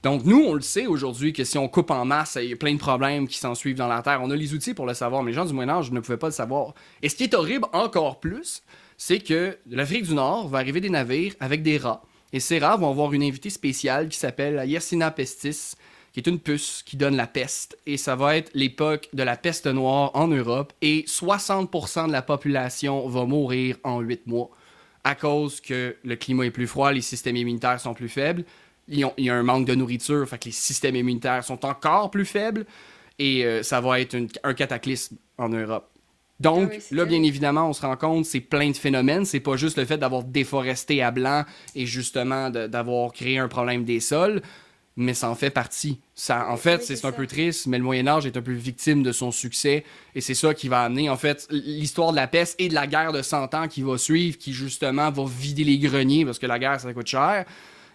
Donc nous, on le sait aujourd'hui que si on coupe en masse, il y a plein de problèmes qui s'en suivent dans la terre. On a les outils pour le savoir, mais les gens du Moyen Âge ne pouvaient pas le savoir. Et ce qui est horrible encore plus, c'est que l'Afrique du Nord va arriver des navires avec des rats et rats vont avoir une invitée spéciale qui s'appelle la Yersinia pestis, qui est une puce qui donne la peste. Et ça va être l'époque de la peste noire en Europe. Et 60% de la population va mourir en 8 mois à cause que le climat est plus froid, les systèmes immunitaires sont plus faibles. Il y a un manque de nourriture, fait que les systèmes immunitaires sont encore plus faibles. Et euh, ça va être un cataclysme en Europe. Donc, ah là, bien évidemment, on se rend compte, c'est plein de phénomènes. C'est pas juste le fait d'avoir déforesté à blanc et justement d'avoir créé un problème des sols, mais ça en fait partie. Ça, en fait, c'est un peu triste, mais le Moyen-Âge est un peu victime de son succès et c'est ça qui va amener, en fait, l'histoire de la peste et de la guerre de 100 ans qui va suivre, qui justement va vider les greniers parce que la guerre, ça coûte cher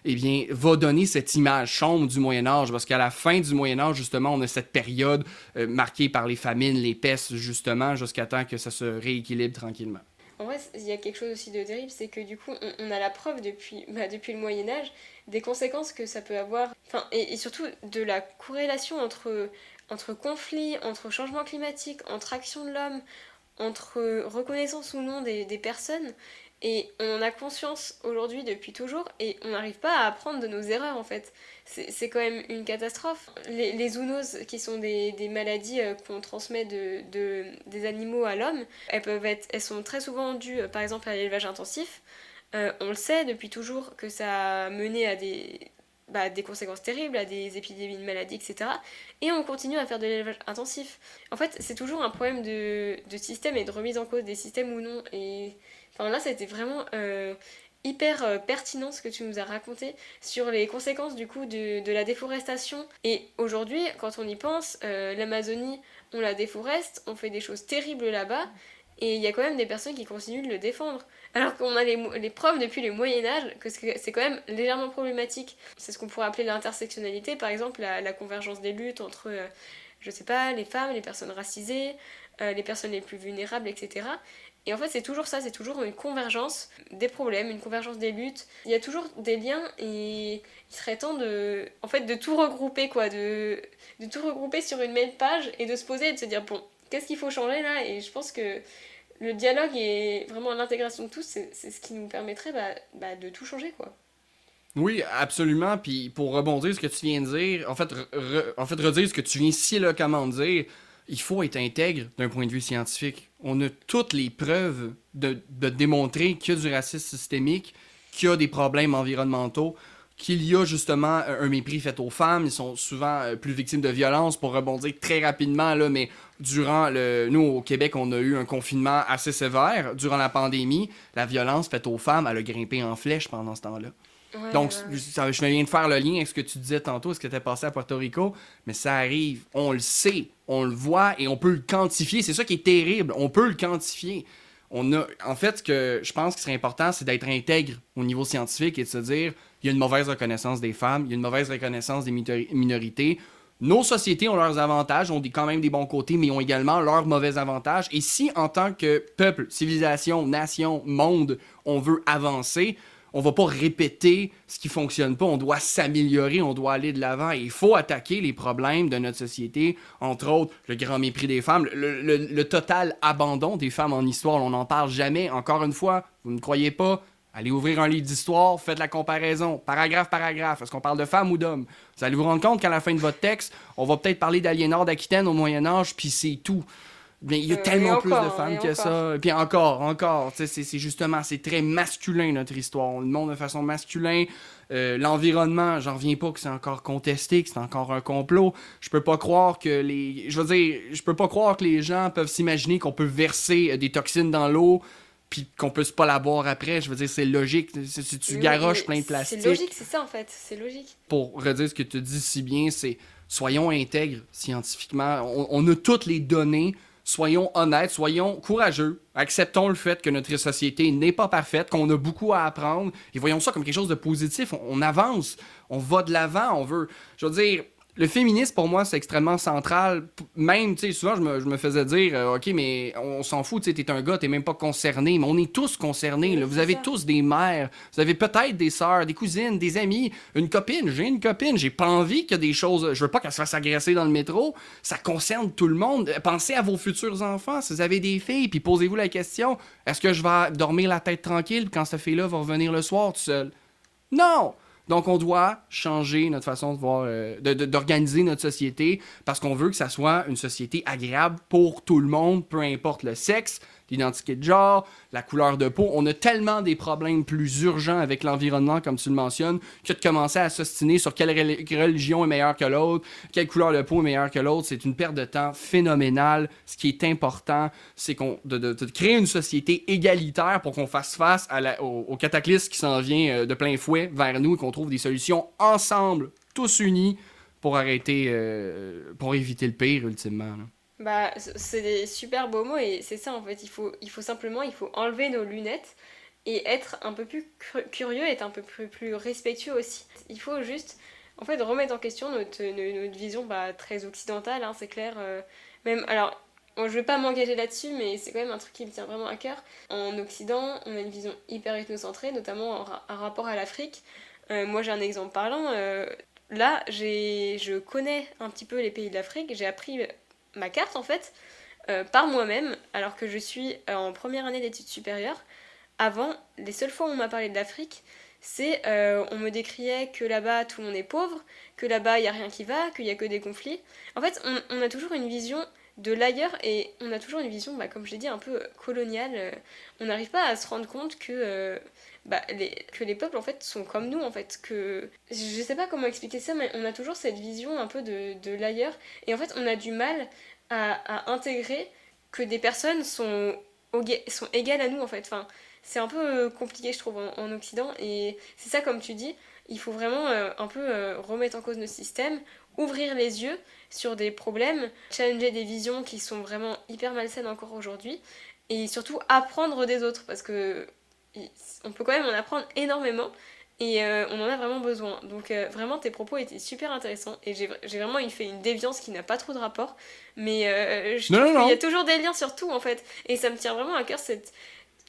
eh bien, va donner cette image sombre du Moyen Âge, parce qu'à la fin du Moyen Âge, justement, on a cette période euh, marquée par les famines, les pestes, justement, jusqu'à temps que ça se rééquilibre tranquillement. En vrai, il y a quelque chose aussi de terrible, c'est que du coup, on, a la preuve depuis, bah, depuis le Moyen Âge des conséquences que ça peut avoir, enfin, et, surtout de la corrélation entre, entre conflits, entre changement climatique, entre action de l'homme, entre reconnaissance ou non des, des personnes. Et on a conscience aujourd'hui depuis toujours et on n'arrive pas à apprendre de nos erreurs en fait. C'est quand même une catastrophe. Les, zoonoses, qui sont des, maladies euh, qu'on transmet de, de, des animaux à l'homme, elles, elles sont très souvent dues euh, par exemple à l'élevage intensif. Euh, on le sait depuis toujours que ça a mené à des, bah, des conséquences terribles, à des épidémies de maladies, etc. Et on continue à faire de l'élevage intensif. En fait, c'est toujours un problème de, de, système et de remise en cause des systèmes ou non. Enfin, là, été vraiment euh, hyper euh, pertinent ce que tu nous as raconté sur les conséquences du coup de, de la déforestation. Et aujourd'hui, quand on y pense, euh, l'Amazonie, on la déforeste, on fait des choses terribles là-bas. Et il y a quand même des personnes qui continuent de le défendre. Alors qu'on a les, les, preuves depuis le Moyen Âge que c'est quand même légèrement problématique. C'est ce qu'on pourrait appeler l'intersectionnalité, par exemple la, convergence des luttes entre, je sais pas, les femmes, les personnes racisées, les personnes les plus vulnérables, etc. Et en fait, c'est toujours ça, c'est toujours une convergence des problèmes, une convergence des luttes. Il y a toujours des liens et il serait temps de, en fait, de tout regrouper, quoi, de, tout regrouper sur une même page et de se poser et de se dire, bon, qu'est-ce qu'il faut changer là? Et je pense que le dialogue et vraiment l'intégration de tous, c'est ce qui nous permettrait bah, bah, de tout changer, quoi. Oui, absolument. Puis pour rebondir ce que tu viens de dire, en fait, en fait redire ce que tu viens si localement de dire, il faut être intègre d'un point de vue scientifique. On a toutes les preuves de, démontrer qu'il y a du racisme systémique, qu'il y a des problèmes environnementaux, qu'il y a justement un mépris fait aux femmes. Ils sont souvent euh, plus victimes de violences, pour rebondir très rapidement, là, mais durant le. Nous, au Québec, on a eu un confinement assez sévère. Durant la pandémie, la violence faite aux femmes, elle a grimpé en flèche pendant ce temps-là. Donc, je viens de faire le lien avec ce que tu disais tantôt, ce qui était passé à Puerto Rico, mais ça arrive, on le sait, on le voit et on peut le quantifier. C'est ça qui est terrible, on peut le quantifier. On a, en fait, ce que je pense qui serait important, c'est d'être intègre au niveau scientifique et de se dire, il y a une mauvaise reconnaissance des femmes, il y a une mauvaise reconnaissance des minorités. Nos sociétés ont leurs avantages, ont quand même des bons côtés, mais ont également leurs mauvais avantages. Et si, en tant que peuple, civilisation, nation, monde, on veut avancer, on va pas répéter ce qui fonctionne pas, on doit s'améliorer, on doit aller de l'avant il faut attaquer les problèmes de notre société, entre autres le grand mépris des femmes, le, total abandon des femmes en histoire, on n'en parle jamais, encore une fois, vous ne croyez pas, Allez ouvrir un livre d'histoire, faites la comparaison, paragraphe, paragraphe. Est-ce qu'on parle de femmes ou d'hommes? Vous allez vous rendre compte qu'à la fin de votre texte, on va peut-être parler d'Aliénor d'Aquitaine au Moyen-Âge, puis c'est tout. Mais il y a euh, tellement plus de femmes que ça. Puis encore, encore, c'est justement, c'est très masculin notre histoire. On le montre de façon masculine. Euh, l'environnement, j'en reviens pas que c'est encore contesté, que c'est encore un complot. Je peux pas croire que les, je veux dire, je peux pas croire que les gens peuvent s'imaginer qu'on peut verser euh, des toxines dans l'eau puis qu'on puisse pas la boire après. Je veux dire, c'est logique. Si tu garoches plein de plastique. C'est logique, c'est ça en fait. C'est logique. Pour redire ce que tu dis si bien, c'est soyons intègres scientifiquement. on a toutes les données soyons honnêtes, soyons courageux, acceptons le fait que notre société n'est pas parfaite, qu'on a beaucoup à apprendre, et voyons ça comme quelque chose de positif. On, avance, on va de l'avant, on veut. Je veux dire, le féminisme, pour moi, c'est extrêmement central. Même, tu sais, souvent, je me, faisais dire, euh, OK, mais on s'en fout, tu sais, t'es un gars, t'es même pas concerné. Mais on est tous concernés. Là. Vous avez tous des mères, vous avez peut-être des sœurs, des cousines, des amis, une copine. J'ai une copine, j'ai pas envie que des choses. Je veux pas qu'elle se fasse agresser dans le métro. Ça concerne tout le monde. Pensez à vos futurs enfants. Si vous avez des filles, puis posez-vous la question est-ce que je vais dormir la tête tranquille quand cette fille-là va revenir le soir tout seul? Non donc, on doit changer notre façon euh, d'organiser notre société parce qu'on veut que ça soit une société agréable pour tout le monde, peu importe le sexe, l'identité de genre, la couleur de peau. On a tellement des problèmes plus urgents avec l'environnement, comme tu le mentionnes, que de commencer à s'ostiner sur quelle religion est meilleure que l'autre, quelle couleur de peau est meilleure que l'autre, c'est une perte de temps phénoménale. Ce qui est important, c'est de, créer une société égalitaire pour qu'on fasse face au, cataclysme qui s'en vient euh, de plein fouet vers nous et qu'on trouve des solutions ensemble, tous unis, pour arrêter, euh, pour éviter le pire, ultimement. Bah, c'est des super beaux mots et c'est ça en fait. Il faut, il faut simplement il faut enlever nos lunettes et être un peu plus curieux, être un peu plus, respectueux aussi. Il faut juste en fait remettre en question notre, notre vision bah, très occidentale, hein, c'est clair. Euh, même, alors, je vais pas m'engager là-dessus, mais c'est quand même un truc qui me tient vraiment à cœur. En Occident, on a une vision hyper ethnocentrée, notamment en, rapport à l'Afrique. Euh, moi, j'ai un exemple parlant. Euh, là, je connais un petit peu les pays de l'Afrique. J'ai appris ma carte en fait euh, par moi-même alors que je suis euh, en première année d'études supérieures. Avant, les seules fois où on m'a parlé de l'Afrique, c'est euh, on me décriait que là-bas tout le monde est pauvre, que là-bas il n'y a rien qui va, qu'il n'y a que des conflits. En fait, on, a toujours une vision de l'ailleurs et on a toujours une vision, bah, comme je l'ai dit, un peu coloniale. On n'arrive pas à se rendre compte que bah, que les peuples en fait sont comme nous en fait que je sais pas comment expliquer ça mais on a toujours cette vision un peu de, de l'ailleurs. Et en fait on a du mal à, à intégrer que des personnes sont, sont égales à nous en fait. Enfin c'est un peu compliqué je trouve en, Occident. Et c'est ça comme tu dis il faut vraiment euh, un peu euh, remettre en cause nos systèmes ouvrir les yeux sur des problèmes challenger des visions qui sont vraiment hyper malsaines encore aujourd'hui et surtout apprendre des autres. Parce que on peut quand même en apprendre énormément et euh, on en a vraiment besoin. Donc euh, vraiment tes propos étaient super intéressants et j'ai vraiment il fait une déviance qui n'a pas trop de rapport, mais euh, je trouve qu'il y a toujours des liens sur tout en fait et ça me tient vraiment à cœur cette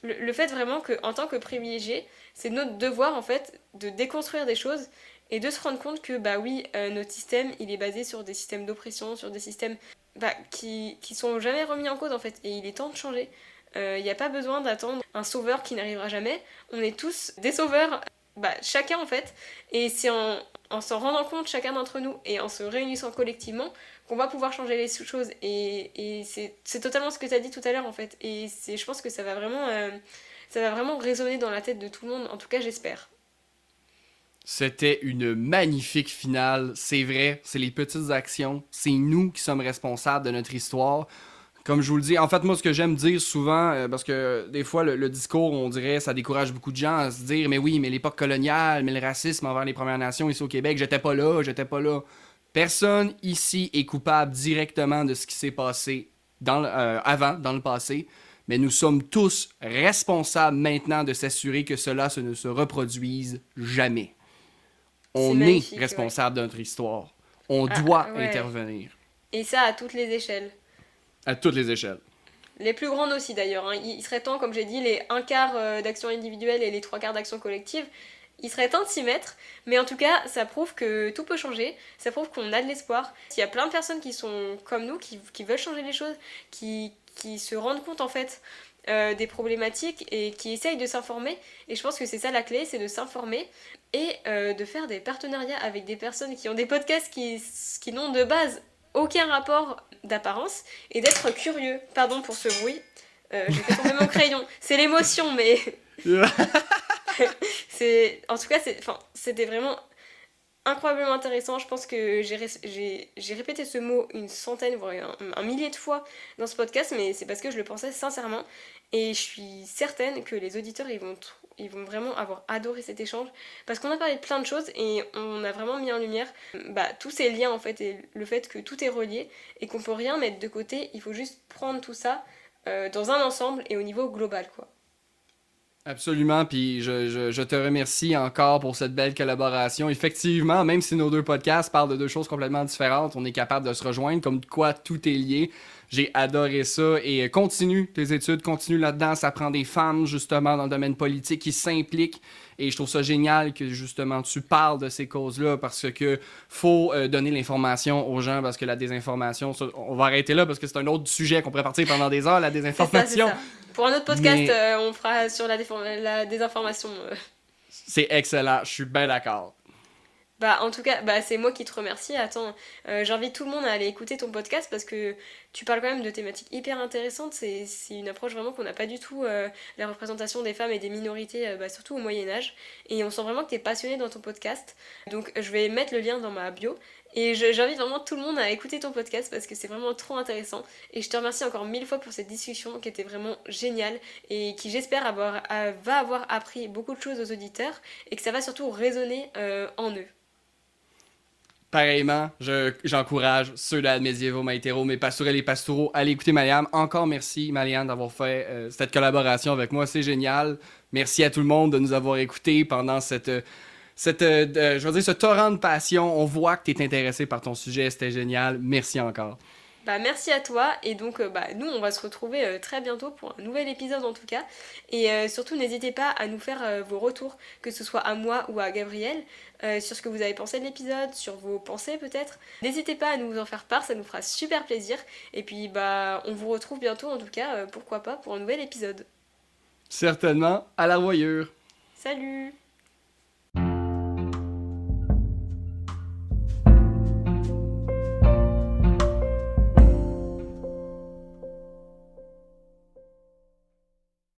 le, fait vraiment que en tant que privilégié, c'est notre devoir en fait de déconstruire des choses et de se rendre compte que bah oui notre système il est basé sur des systèmes d'oppression, sur des systèmes bah, qui qui sont jamais remis en cause en fait et il est temps de changer. Il euh, n'y a pas besoin d'attendre un sauveur qui n'arrivera jamais. On est tous des sauveurs, bah, chacun en fait. Et c'est en, en s'en rendant compte, chacun d'entre nous, et en se réunissant collectivement, qu'on va pouvoir changer les choses. Et, c'est totalement ce que tu as dit tout à l'heure en fait. Et je pense que ça va vraiment... Euh, ça va vraiment résonner dans la tête de tout le monde, en tout cas j'espère. C'était une magnifique finale, c'est vrai, c'est les petites actions, c'est nous qui sommes responsables de notre histoire comme je vous le dis, en fait, moi, ce que j'aime dire souvent, euh, parce que des fois, le, discours, on dirait, ça décourage beaucoup de gens à se dire, mais oui, mais l'époque coloniale, mais le racisme envers les Premières Nations ici au Québec, j'étais pas là, j'étais pas là. Personne ici est coupable directement de ce qui s'est passé dans euh, avant, dans le passé, mais nous sommes tous responsables maintenant de s'assurer que cela ne se reproduise jamais. On est, responsable de notre histoire. On ah, doit intervenir. Et ça à toutes les échelles. À toutes les échelles. Les plus grandes aussi d'ailleurs. Hein. Il serait temps, comme j'ai dit, les un quart euh, d'action individuelle et les trois quarts d'action collective. Il serait temps de s'y mettre, mais en tout cas, ça prouve que tout peut changer, ça prouve qu'on a de l'espoir. Il y a plein de personnes qui sont comme nous, qui, veulent changer les choses, qui, se rendent compte en fait euh, des problématiques et qui essayent de s'informer. Et je pense que c'est ça la clé, c'est de s'informer et euh, de faire des partenariats avec des personnes qui ont des podcasts qui, qui n'ont de base aucun rapport d'apparence et d'être curieux. Pardon pour ce bruit. Euh, j'ai fait tomber mon crayon. C'est l'émotion, mais. c'est en tout cas, c'était vraiment incroyablement intéressant. Je pense que j'ai répété ce mot une centaine, voire un, millier de fois dans ce podcast, mais c'est parce que je le pensais sincèrement. Et je suis certaine que les auditeurs, ils vont, ils vont vraiment avoir adoré cet échange. Parce qu'on a parlé de plein de choses et on a vraiment mis en lumière bah, tous ces liens en fait, et le fait que tout est relié et qu'on peut rien mettre de côté. Il faut juste prendre tout ça euh, dans un ensemble et au niveau global, quoi. Absolument, puis je, je, te remercie encore pour cette belle collaboration. Effectivement, même si nos deux podcasts parlent de deux choses complètement différentes, on est capable de se rejoindre, comme quoi tout est lié. J'ai adoré ça et continue tes études, continue là-dedans. Ça prend des femmes justement dans le domaine politique qui s'impliquent et je trouve ça génial que justement tu parles de ces causes-là parce que faut euh, donner l'information aux gens parce que la désinformation, on va arrêter là parce que c'est un autre sujet qu'on pourrait partir pendant des heures, la désinformation. Pour un autre podcast, euh, on fera sur la, la désinformation. Euh. C'est excellent, je suis bien d'accord. Bah, en tout cas, bah, c'est moi qui te remercie. Attends, euh, j'invite tout le monde à aller écouter ton podcast parce que tu parles quand même de thématiques hyper intéressantes. C'est, une approche vraiment qu'on n'a pas du tout, euh, la représentation des femmes et des minorités, euh, bah, surtout au Moyen-Âge. Et on sent vraiment que tu es passionné dans ton podcast. Donc, je vais mettre le lien dans ma bio. Et j'invite vraiment tout le monde à écouter ton podcast parce que c'est vraiment trop intéressant. Et je te remercie encore mille fois pour cette discussion qui était vraiment géniale et qui, j'espère, va avoir appris beaucoup de choses aux auditeurs et que ça va surtout résonner en eux. Pareillement, j'encourage ceux-là, médiévaux, maïtéros, mes pastourels et pastoraux, à aller écouter Maliam. Encore merci, Maliane, d'avoir fait euh, cette collaboration avec moi. C'est génial. Merci à tout le monde de nous avoir écoutés pendant cette, cette euh, je veux dire, ce torrent de passion. On voit que tu es intéressé par ton sujet. C'était génial. Merci encore. Bah, merci à toi et donc euh, bah, nous on va se retrouver euh, très bientôt pour un nouvel épisode en tout cas et euh, surtout n'hésitez pas à nous faire vos retours que ce soit à moi ou à Gabriel sur ce que vous avez pensé de l'épisode, sur vos pensées peut-être. N'hésitez pas à nous en faire part, ça nous fera super plaisir et puis bah on vous retrouve bientôt en tout cas pourquoi pas pour un nouvel épisode. Certainement, à la voyure. Salut